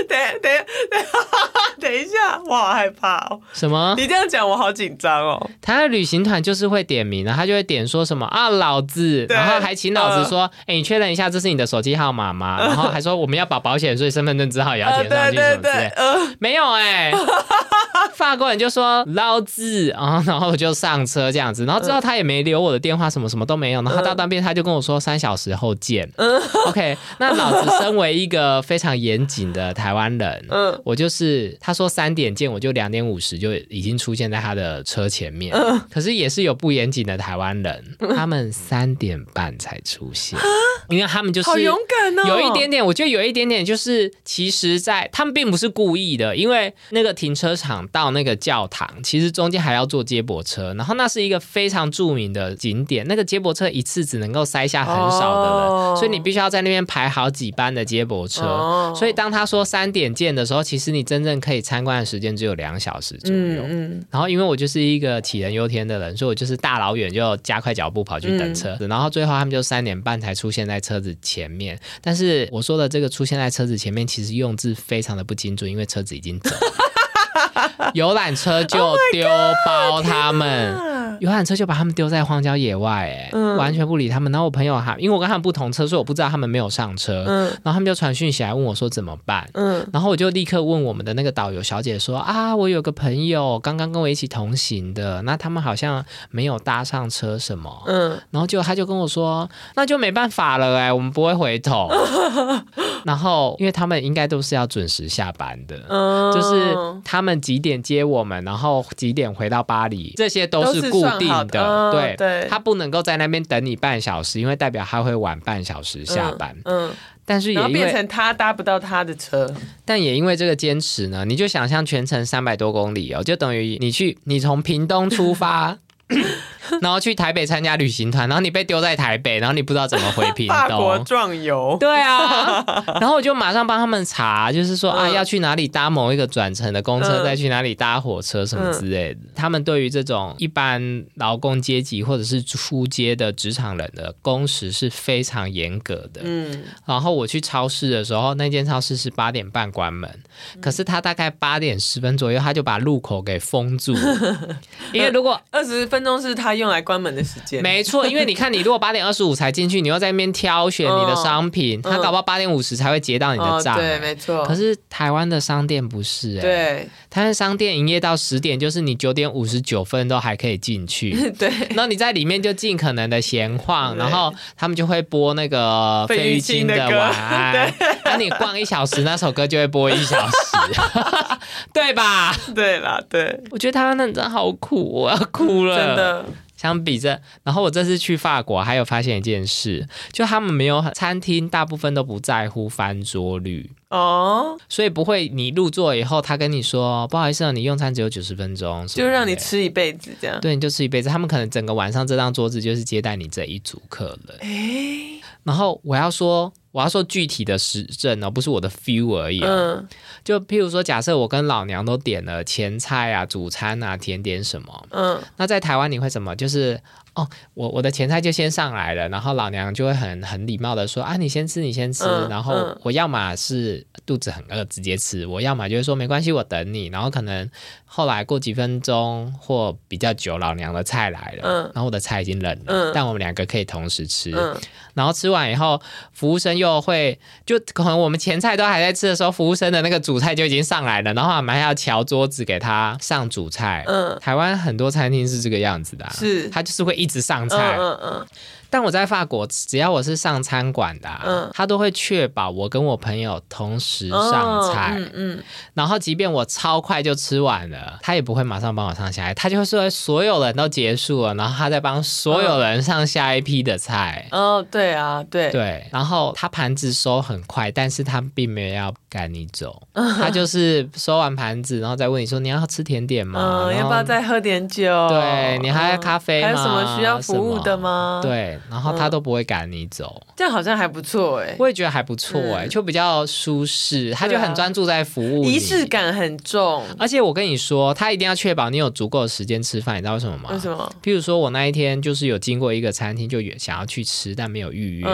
*laughs* 等等等，*laughs* 等一下，我好害怕哦！什么？你这样讲，我好紧张哦。他的旅行团就是会点名的，他就会点说什么啊，老子，然后还请老子说，哎，你确认一下，这是你的手机号码吗？然后还说我们要保保险，所以身份证字号也要填上去，什么之类。没有哎，*laughs* 法国人就说老子啊，然后我就上车这样子，然后之后他也没留我的电话，什么什么都没有。然后到那边他就跟我说三小时后见。OK，那老子身为一个。呃，非常严谨的台湾人，嗯，我就是他说三点见，我就两点五十就已经出现在他的车前面。嗯，可是也是有不严谨的台湾人，他们三点半才出现，因为他们就是好勇敢哦，有一点点，我觉得有一点点就是，其实，在他们并不是故意的，因为那个停车场到那个教堂，其实中间还要坐接驳车，然后那是一个非常著名的景点，那个接驳车一次只能够塞下很少的人，所以你必须要在那边排好几班的接驳车。所以当他说三点见的时候，其实你真正可以参观的时间只有两小时左右。嗯，然后因为我就是一个杞人忧天的人，所以我就是大老远就加快脚步跑去等车子，然后最后他们就三点半才出现在车子前面。但是我说的这个出现在车子前面，其实用字非常的不精准，因为车子已经走。*laughs* 游览车就丢包他们，游览车就把他们丢在荒郊野外，哎，完全不理他们。然后我朋友哈，因为我跟他们不同车，所以我不知道他们没有上车。嗯，然后他们就传讯息来问我说怎么办。嗯，然后我就立刻问我们的那个导游小姐说啊，我有个朋友刚刚跟我一起同行的，那他们好像没有搭上车什么。嗯，然后就他就跟我说，那就没办法了，哎，我们不会回头。*laughs* 然后因为他们应该都是要准时下班的，就是他们。几点接我们，然后几点回到巴黎，这些都是固定的。对，他不能够在那边等你半小时，因为代表他会晚半小时下班。嗯，但是也变成他搭不到他的车。但也因为这个坚持呢，你就想象全程三百多公里哦，就等于你去，你从屏东出发。*laughs* 然后去台北参加旅行团，然后你被丢在台北，然后你不知道怎么回屏 *laughs* 东。法国壮游。对啊，*laughs* 然后我就马上帮他们查，就是说啊，要去哪里搭某一个转乘的公车，再去哪里搭火车什么之类的。他们对于这种一般劳工阶级或者是出街的职场人的工时是非常严格的。嗯。然后我去超市的时候，那间超市是八点半关门，可是他大概八点十分左右，他就把路口给封住，因为如果二十分钟是他。用来关门的时间，没错，因为你看，你如果八点二十五才进去，你又在那边挑选你的商品，他搞不好八点五十才会结到你的账。对，没错。可是台湾的商店不是，哎，对，台湾商店营业到十点，就是你九点五十九分都还可以进去。*laughs* 对，然后你在里面就尽可能的闲晃，然后他们就会播那个费玉清的晚安，那你逛一小时，那首歌就会播一小时，*laughs* *laughs* 对吧？对啦，对，我觉得台湾人真好苦，我要哭了，真的。相比着，然后我这次去法国，还有发现一件事，就他们没有餐厅，大部分都不在乎翻桌率哦，所以不会你入座以后，他跟你说不好意思，啊你用餐只有九十分钟，就让你吃一辈子这样，对，你就吃一辈子。他们可能整个晚上这张桌子就是接待你这一组客人。哎，然后我要说。我要说具体的实证哦，不是我的 feel 而已。嗯，就譬如说，假设我跟老娘都点了前菜啊、主餐啊、甜点什么，嗯，那在台湾你会什么？就是哦，我我的前菜就先上来了，然后老娘就会很很礼貌的说啊，你先吃，你先吃。然后我要么是肚子很饿直接吃，我要么就是说没关系，我等你。然后可能后来过几分钟或比较久，老娘的菜来了，嗯，然后我的菜已经冷了，但我们两个可以同时吃。然后吃完以后，服务生又会就可能我们前菜都还在吃的时候，服务生的那个主菜就已经上来了，然后我们还要调桌子给他上主菜。嗯，台湾很多餐厅是这个样子的，是，他就是会一直上菜。但我在法国，只要我是上餐馆的，嗯，他都会确保我跟我朋友同时上菜，嗯嗯，然后即便我超快就吃完了，他也不会马上帮我上下来，他就会说所有人都结束了，然后他再帮所有人上下一批的菜。哦，对啊，对对，然后他盘子收很快，但是他并没有要赶你走，他就是收完盘子，然后再问你说你要吃甜点吗？嗯，要不要再喝点酒？对你还要咖啡吗？还有什么需要服务的吗？对。然后他都不会赶你走，这样好像还不错哎，我也觉得还不错哎，就比较舒适，他就很专注在服务，仪式感很重。而且我跟你说，他一定要确保你有足够的时间吃饭，你知道为什么吗？为什么？譬如说我那一天就是有经过一个餐厅，就想要去吃，但没有预约。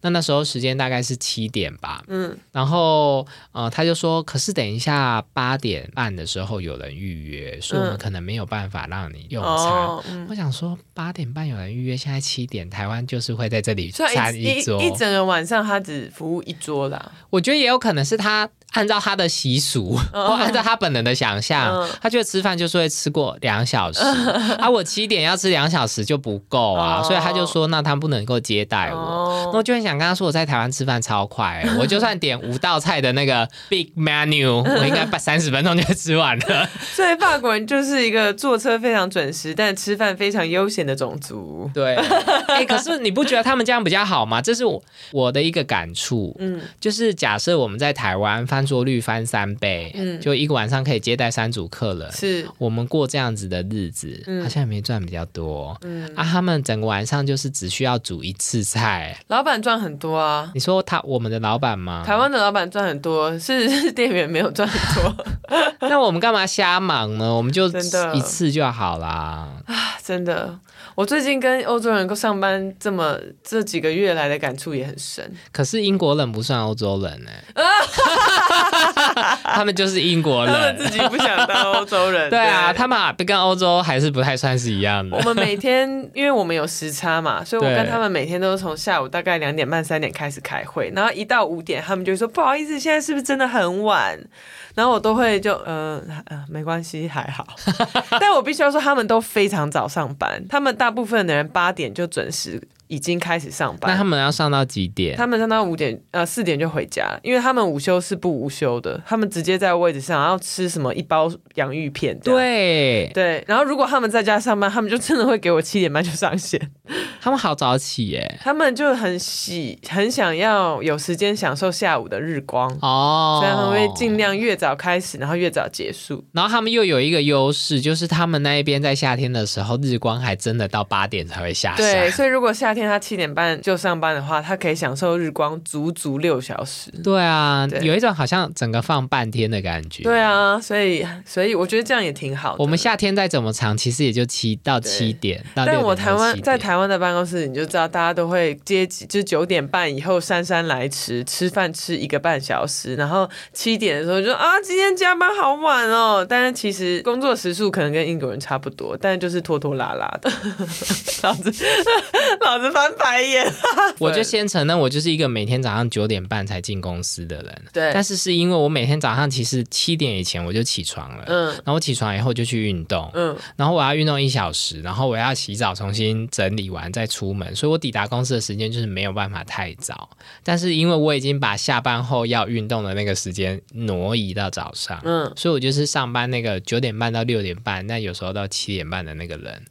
那那时候时间大概是七点吧，嗯，然后呃他就说，可是等一下八点半的时候有人预约，所以我们可能没有办法让你用餐。我想说八点半有人预约，现在七点台。湾就是会在这里餐一桌，一整个晚上他只服务一桌啦。我觉得也有可能是他。按照他的习俗，或按照他本人的想象，他觉得吃饭就是会吃过两小时，*laughs* 啊，我七点要吃两小时就不够啊，所以他就说，那他不能够接待我。那我就很想跟他说，我在台湾吃饭超快，*laughs* 我就算点五道菜的那个 big menu，我应该把 *laughs* 三十分钟就吃完了。所以法国人就是一个坐车非常准时，但吃饭非常悠闲的种族。对，哎，可是你不觉得他们这样比较好吗？这是我我的一个感触。嗯，就是假设我们在台湾发翻桌率翻三倍，嗯，就一个晚上可以接待三组客人，是我们过这样子的日子，好像也没赚比较多，嗯啊，他们整个晚上就是只需要煮一次菜，老板赚很多啊。你说他我们的老板吗？台湾的老板赚很多，是 *laughs* 店员没有赚很多。*laughs* 那我们干嘛瞎忙呢？我们就一次就好啦。啊，真的。我最近跟欧洲人上班这么这几个月来的感触也很深。可是英国人不算欧洲人呢，*laughs* *laughs* 他们就是英国人，他们自己不想当欧洲人。*laughs* 对啊，他们跟欧洲还是不太算是一样的。我们每天因为我们有时差嘛，*laughs* 所以我跟他们每天都是从下午大概两点半三点开始开会，然后一到五点他们就说不好意思，现在是不是真的很晚？然后我都会就呃呃没关系还好，但我必须要说他们都非常早上班，他们大部分的人八点就准时。已经开始上班，那他们要上到几点？他们上到五点，呃，四点就回家，因为他们午休是不午休的，他们直接在位置上，然后吃什么一包洋芋片。对对，然后如果他们在家上班，他们就真的会给我七点半就上线。*laughs* 他们好早起耶，他们就很喜很想要有时间享受下午的日光哦，所以他们会尽量越早开始，然后越早结束。然后他们又有一个优势，就是他们那一边在夏天的时候，日光还真的到八点才会下山。对，所以如果夏天。他七点半就上班的话，他可以享受日光足足六小时。对啊，有一种好像整个放半天的感觉。对啊，所以所以我觉得这样也挺好的。我们夏天再怎么长，其实也就七到七点。但我台湾在台湾的办公室，你就知道大家都会接，就九点半以后姗姗来迟，吃饭吃一个半小时，然后七点的时候就啊，今天加班好晚哦。但是其实工作时数可能跟英国人差不多，但就是拖拖拉拉的。老 *laughs* 子老子。*laughs* 翻白眼，*laughs* 我就先承认，我就是一个每天早上九点半才进公司的人。对，但是是因为我每天早上其实七点以前我就起床了，嗯，然后我起床以后就去运动，嗯，然后我要运动一小时，然后我要洗澡，重新整理完再出门，所以我抵达公司的时间就是没有办法太早。但是因为我已经把下班后要运动的那个时间挪移到早上，嗯，所以我就是上班那个九点半到六点半，那有时候到七点半的那个人。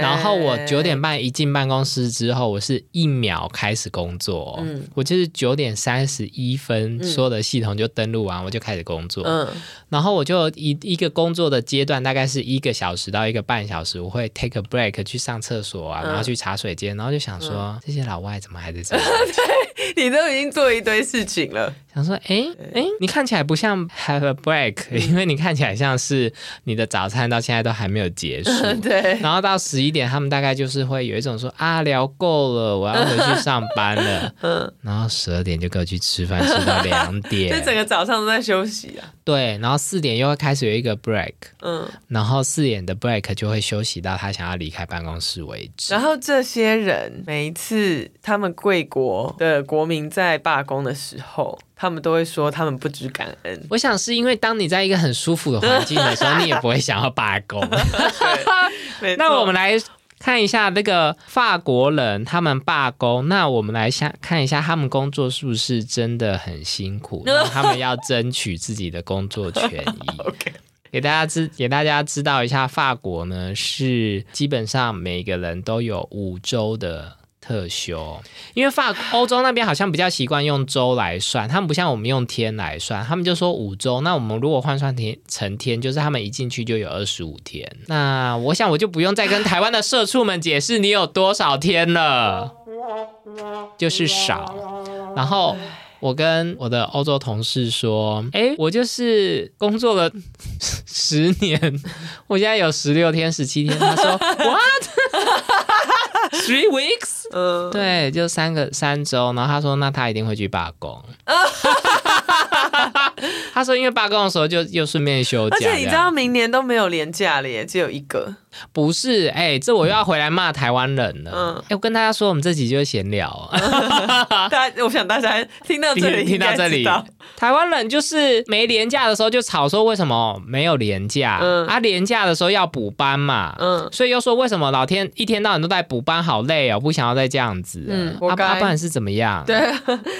然后我九点半一进办公室之后。我是一秒开始工作，嗯，我就是九点三十一分，所有的系统就登录完，我就开始工作，嗯，然后我就一一个工作的阶段大概是一个小时到一个半小时，我会 take a break 去上厕所啊，然后去茶水间，然后就想说这些老外怎么还在这？*laughs* 对你都已经做一堆事情了。想说，哎哎，你看起来不像 have a break，因为你看起来像是你的早餐到现在都还没有结束。*laughs* 对，然后到十一点，他们大概就是会有一种说啊，聊够了，我要回去上班了。*laughs* 嗯，然后十二点就跟我去吃饭，吃到两点，这整个早上都在休息啊。对，然后四点又会开始有一个 break，嗯，然后四点的 break 就会休息到他想要离开办公室为止。然后这些人每一次他们贵国的国民在罢工的时候。他们都会说他们不知感恩。我想是因为当你在一个很舒服的环境的时候，*laughs* 你也不会想要罢工。*laughs* 那我们来看一下那个法国人他们罢工。那我们来下看一下他们工作是不是真的很辛苦？*laughs* 他们要争取自己的工作权益。*laughs* OK，给大家知给大家知道一下，法国呢是基本上每个人都有五周的。特休，因为法欧洲那边好像比较习惯用周来算，他们不像我们用天来算，他们就说五周。那我们如果换算天成天，就是他们一进去就有二十五天。那我想我就不用再跟台湾的社畜们解释你有多少天了，就是少。然后我跟我的欧洲同事说，哎，我就是工作了十年，我现在有十六天、十七天。他说，*laughs* *laughs* What？Three weeks，嗯，对，就三个三周，然后他说，那他一定会去罢工。*laughs* 他说，因为罢工的时候就又顺便休假，而且你知道明年都没有年假了耶，只有一个。不是，哎，这我又要回来骂台湾人了。嗯，我跟大家说，我们这集就是闲聊。*laughs* 大家，我想大家听到这里，听到这里，台湾人就是没年假的时候就吵说为什么没有年假？嗯，啊，年假的时候要补班嘛。嗯，所以又说为什么老天一天到晚都在补班，好累哦，不想要再这样子。嗯，阿不然是怎么样？对，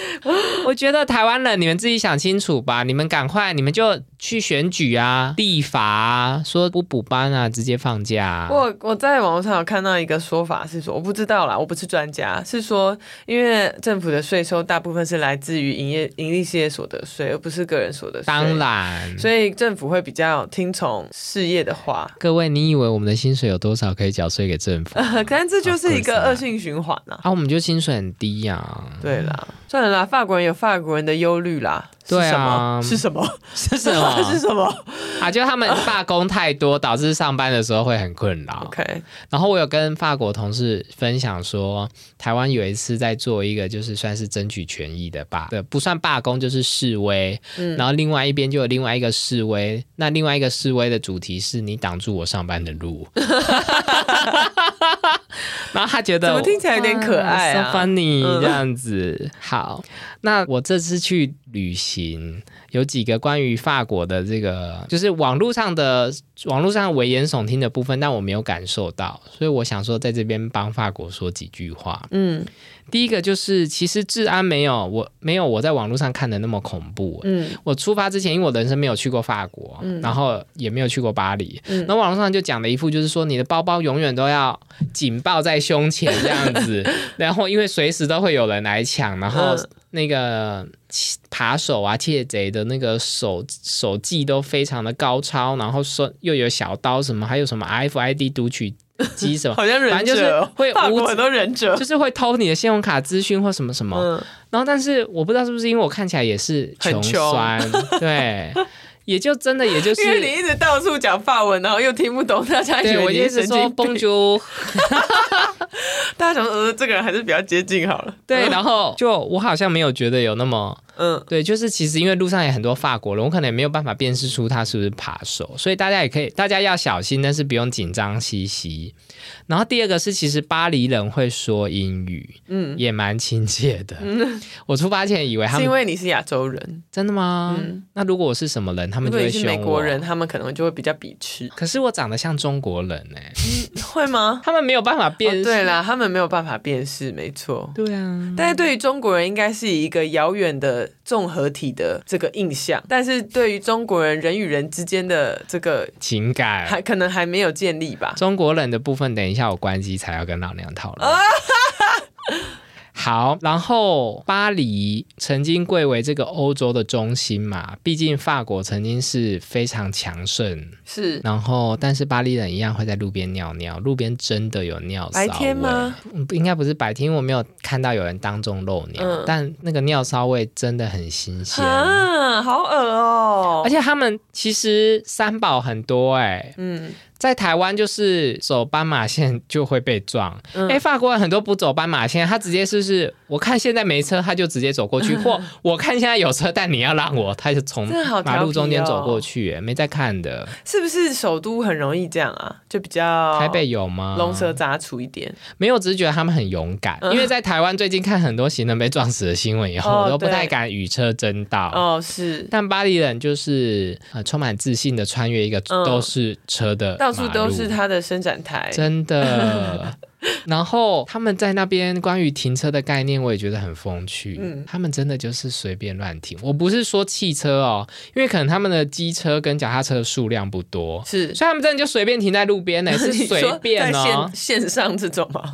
*laughs* 我觉得台湾人，你们自己想清楚吧。你们赶快，你们就去选举啊、立法啊，说不补班啊，直接放假。我我在网络上有看到一个说法是说，我不知道啦，我不是专家，是说因为政府的税收大部分是来自于营业盈利事业所得税，而不是个人所得税。当然，所以政府会比较听从事业的话。各位，你以为我们的薪水有多少可以缴税给政府？*laughs* 可能这就是一个恶性循环啊！啊，我们就薪水很低呀。对啦，算了啦，法国人有法国人的忧虑啦。对啊，是什么？是什么？*laughs* 是什么？啊，就他们罢工太多，导致上班的时候会很困扰。*laughs* OK，然后我有跟法国同事分享说，台湾有一次在做一个就是算是争取权益的罢，对，不算罢工就是示威。嗯，然后另外一边就有另外一个示威，那另外一个示威的主题是你挡住我上班的路。*laughs* 然后他觉得怎么听起来有点可爱啊，funny 这样子。好，那我这次去旅行。有几个关于法国的这个，就是网络上的网络上危言耸听的部分，但我没有感受到，所以我想说在这边帮法国说几句话。嗯，第一个就是其实治安没有我没有我在网络上看的那么恐怖。嗯，我出发之前，因为我人生没有去过法国，然后也没有去过巴黎，那网络上就讲了一副就是说你的包包永远都要紧抱在胸前这样子，*laughs* 然后因为随时都会有人来抢，然后。那个扒手啊、窃贼的那个手手技都非常的高超，然后说又有小刀什么，还有什么 RFID 读取机什么，好像忍者，会无很多忍者，就是会偷你的信用卡资讯或什么什么。然后，但是我不知道是不是因为我看起来也是穷酸，对。*laughs* 也就真的，也就是因为你一直到处讲法文，然后又听不懂，大家以为你是说蹦珠，*laughs* 大家想呃，这个人还是比较接近好了。对，然后就我好像没有觉得有那么。嗯，对，就是其实因为路上也很多法国人，我可能也没有办法辨识出他是不是扒手，所以大家也可以，大家要小心，但是不用紧张兮兮。然后第二个是，其实巴黎人会说英语，嗯，也蛮亲切的。我出发前以为他们是因为你是亚洲人，真的吗？嗯那如果我是什么人，他们就会是美国人，他们可能就会比较鄙视。可是我长得像中国人呢，会吗？*laughs* 他们没有办法辨识。对啦，他们没有办法辨识，没错。对啊，但是对于中国人，应该是一个遥远的。综合体的这个印象，但是对于中国人人与人之间的这个情感，还可能还没有建立吧。中国人的部分，等一下我关机才要跟老娘讨论。*laughs* 好，然后巴黎曾经贵为这个欧洲的中心嘛，毕竟法国曾经是非常强盛，是。然后，但是巴黎人一样会在路边尿尿，路边真的有尿骚味。白天吗？应该不是白天，我没有看到有人当众漏尿，但那个尿骚味真的很新鲜啊，好恶哦！而且他们其实三宝很多哎，嗯。在台湾就是走斑马线就会被撞，哎，法国人很多不走斑马线，他直接就是，我看现在没车，他就直接走过去，*laughs* 或我看现在有车，但你要让我，他就从马路中间走过去，没在看的，是不是首都很容易这样啊？就比较台北有吗？龙蛇杂处一点，没有，只是觉得他们很勇敢，因为在台湾最近看很多行人被撞死的新闻以后，我都不太敢与车争道。哦，是，但巴黎人就是呃充满自信的穿越一个都是车的。到处都是他的伸展台，真的。*laughs* *laughs* 然后他们在那边关于停车的概念，我也觉得很风趣。嗯，他们真的就是随便乱停。我不是说汽车哦，因为可能他们的机车跟脚踏车的数量不多，是，所以他们真的就随便停在路边呢，是 *laughs* 随便哦，线上这种吗？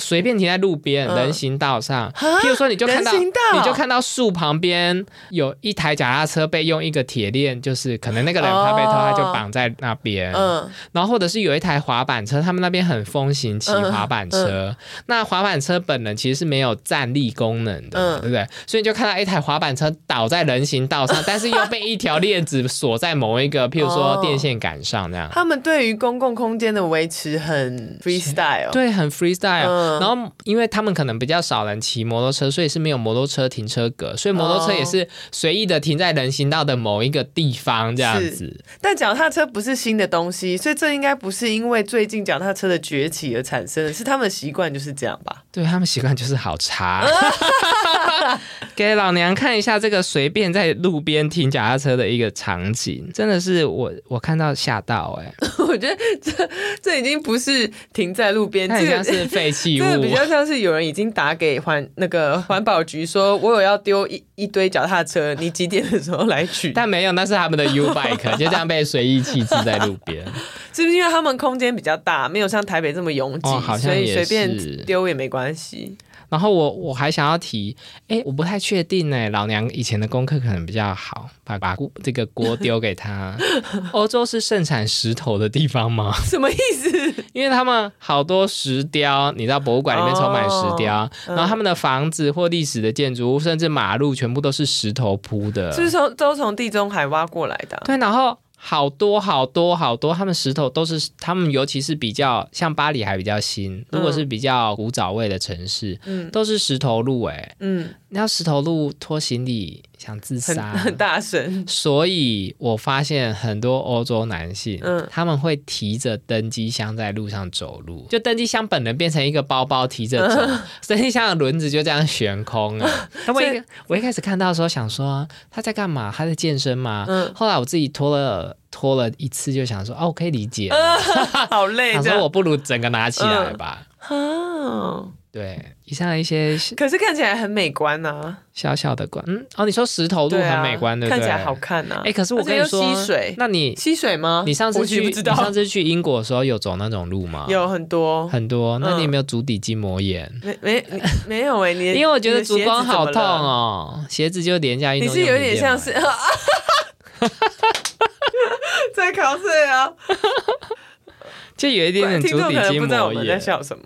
随便停在路边人行道上，譬如说你就看到，你就看到树旁边有一台脚踏车被用一个铁链，就是可能那个人怕被偷，他就绑在那边。嗯，然后或者是有一台滑板车，他们那边很风行骑滑板车。那滑板车本人其实是没有站立功能的，对不对？所以你就看到一台滑板车倒在人行道上，*laughs* 但是又被一条链子锁在某一个，譬如说电线杆上那样。他们对于公共空间的维持很 freestyle，对，很 freestyle。然后，因为他们可能比较少人骑摩托车，所以是没有摩托车停车格，所以摩托车也是随意的停在人行道的某一个地方这样子。但脚踏车不是新的东西，所以这应该不是因为最近脚踏车的崛起而产生的，是他们的习惯就是这样吧？对他们习惯就是好差。*laughs* *laughs* 给老娘看一下这个随便在路边停脚踏车的一个场景，真的是我我看到吓到哎。*laughs* 我觉得这这已经不是停在路边，这个是废弃物，这个比较像是有人已经打给环那个环保局，说我有要丢一一堆脚踏车，你几点的时候来取？*laughs* 但没有，那是他们的 U bike，就这样被随意弃置在路边。是不是因为他们空间比较大，没有像台北这么拥挤，所以随便丢也没关系？然后我我还想要提，哎，我不太确定呢。老娘以前的功课可能比较好，把把这个锅丢给他。*laughs* 欧洲是盛产石头的地方吗？*laughs* 什么意思？因为他们好多石雕，你知道博物馆里面充满石雕，然后他们的房子或历史的建筑物，甚至马路全部都是石头铺的，是从都从地中海挖过来的。对，然后。好多好多好多，他们石头都是他们，尤其是比较像巴黎还比较新，如果是比较古早味的城市，嗯，都是石头路哎，嗯，那石头路拖行李。想自杀，很大声，所以我发现很多欧洲男性，嗯，他们会提着登机箱在路上走路，就登机箱本人变成一个包包提着走，*laughs* 登机箱的轮子就这样悬空了。*laughs* 我一我一开始看到的时候想说他在干嘛？他在健身吗？嗯，后来我自己拖了拖了一次，就想说哦，我可以理解，*laughs* 好累，想说我不如整个拿起来吧。对，以上一些，*laughs* 可是看起来很美观呐，小小的观，嗯，哦，你说石头路很美观，对不对？看起来好看呐。哎，可是我跟你说，吸水，那你吸水吗？你上次去，你上次去英国的时候有走那种路吗？有很多很多。那你有没有足底筋膜炎？没没没有哎，你 *laughs* 因为我觉得足光好痛哦，鞋子就廉价运动。你是有点像是 *laughs* 在考试啊，就有一点点足底筋膜炎。在笑什么？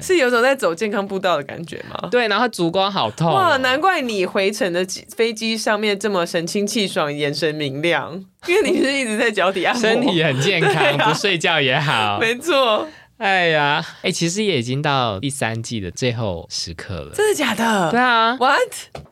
是有种在走健康步道的感觉吗？对，然后烛光好痛哇！难怪你回程的飞机上面这么神清气爽，眼神明亮，*laughs* 因为你是一直在脚底按摩，身体很健康，*laughs* 不睡觉也好。没错，哎呀，哎，其实也已经到第三季的最后时刻了，真的假的？对啊，What？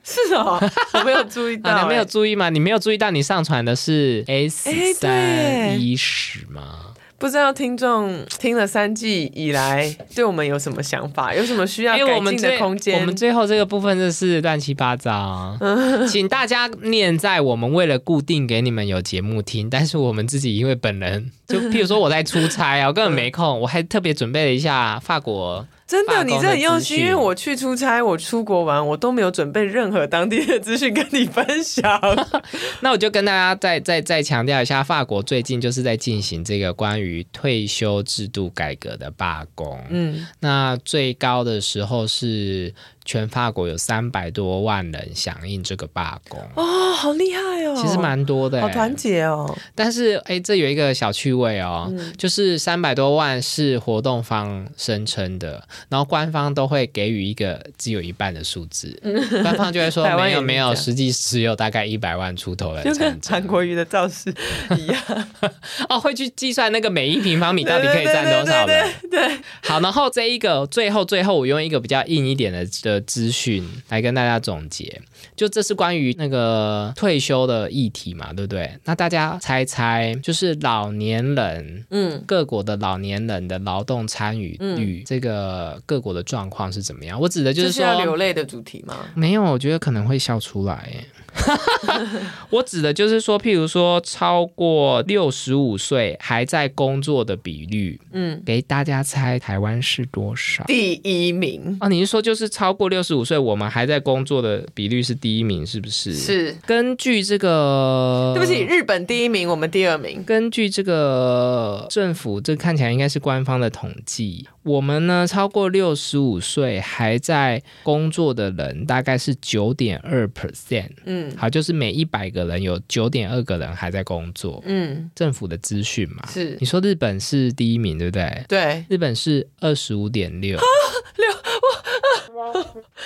是哦，我没有注意到，*laughs* 你没有注意吗？你没有注意到你上传的是 S 三一十吗？不知道听众听了三季以来，对我们有什么想法？有什么需要改进的空间？我们最后这个部分就是乱七八糟，*laughs* 请大家念在我们为了固定给你们有节目听，但是我们自己因为本人就譬如说我在出差啊，我根本没空，我还特别准备了一下法国。真的，你这很用心，因为我去出差，我出国玩，我都没有准备任何当地的资讯跟你分享。*laughs* 那我就跟大家再再再强调一下，法国最近就是在进行这个关于退休制度改革的罢工。嗯，那最高的时候是。全法国有三百多万人响应这个罢工哦，好厉害哦！其实蛮多的，好团结哦。但是，哎，这有一个小趣味哦，就是三百多万是活动方声称的，然后官方都会给予一个只有一半的数字，*laughs* 官方就会说没有没有，实际只有大概一百万出头人参加。韩国瑜的造势一样 *laughs* 哦，会去计算那个每一平方米到底可以占多少人。对，好，然后这一个最后最后，我用一个比较硬一点的的。资讯来跟大家总结，就这是关于那个退休的议题嘛，对不对？那大家猜猜，就是老年人，嗯，各国的老年人的劳动参与率，这个各国的状况是怎么样？我指的就是说流泪的主题吗？没有，我觉得可能会笑出来。*laughs* 我指的就是说，譬如说，超过六十五岁还在工作的比率，嗯，给大家猜台湾是多少？第一名啊！你是说就是超过六十五岁，我们还在工作的比率是第一名，是不是？是。根据这个，对不起，日本第一名，我们第二名。根据这个政府，这看起来应该是官方的统计。我们呢，超过六十五岁还在工作的人大概是九点二 percent，嗯，好，就是每一百个人有九点二个人还在工作，嗯，政府的资讯嘛，是。你说日本是第一名对不对？对，日本是二十五点六，六哇，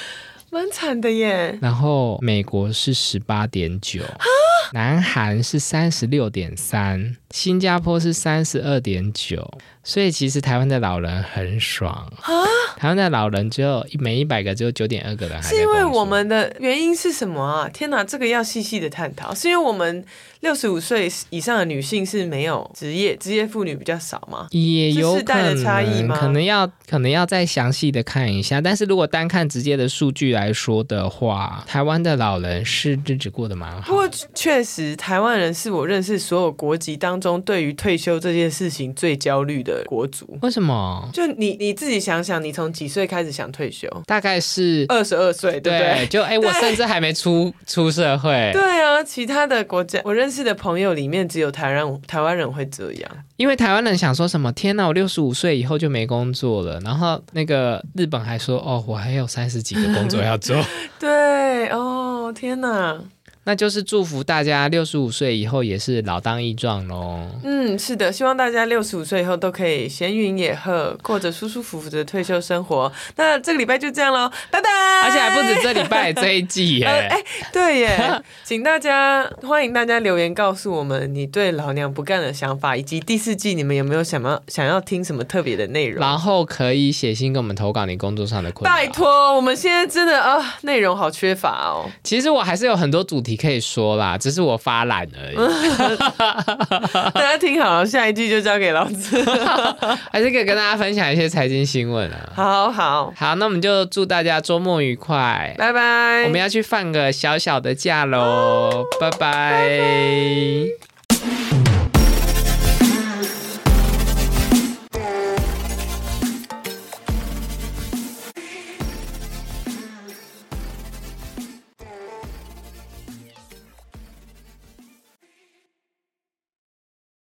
*laughs* 蛮惨的耶。然后美国是十八点九，南韩是三十六点三，新加坡是三十二点九。所以其实台湾的老人很爽啊！台湾的老人只有每一百个只有九点二个人，是因为我们的原因是什么啊？天哪，这个要细细的探讨。是因为我们六十五岁以上的女性是没有职业，职业妇女比较少吗？也有可能，可能要可能要再详细的看一下。但是如果单看直接的数据来说的话，台湾的老人是日子过得蛮好。不过确确实，台湾人是我认识所有国籍当中对于退休这件事情最焦虑的国族。为什么？就你你自己想想，你从几岁开始想退休？大概是二十二岁，对不对？就哎，我甚至还没出出社会。对啊，其他的国家，我认识的朋友里面，只有台湾台湾人会这样。因为台湾人想说什么？天哪，我六十五岁以后就没工作了。然后那个日本还说，哦，我还有三十几个工作要做。*laughs* 对，哦，天哪。那就是祝福大家六十五岁以后也是老当益壮喽。嗯，是的，希望大家六十五岁以后都可以闲云野鹤，过着舒舒服服的退休生活。那这个礼拜就这样喽，拜拜。而且还不止这礼拜这一季耶。哎，对耶，*laughs* 请大家欢迎大家留言告诉我们你对老娘不干的想法，以及第四季你们有没有想要想要听什么特别的内容？然后可以写信给我们投稿你工作上的困扰。拜托，我们现在真的啊，内容好缺乏哦。其实我还是有很多主题。可以说啦，只是我发懒而已。*laughs* 大家听好了，下一句就交给老子。*laughs* 还是可以跟大家分享一些财经新闻啊。好好好，那我们就祝大家周末愉快，拜拜。我们要去放个小小的假喽，拜拜。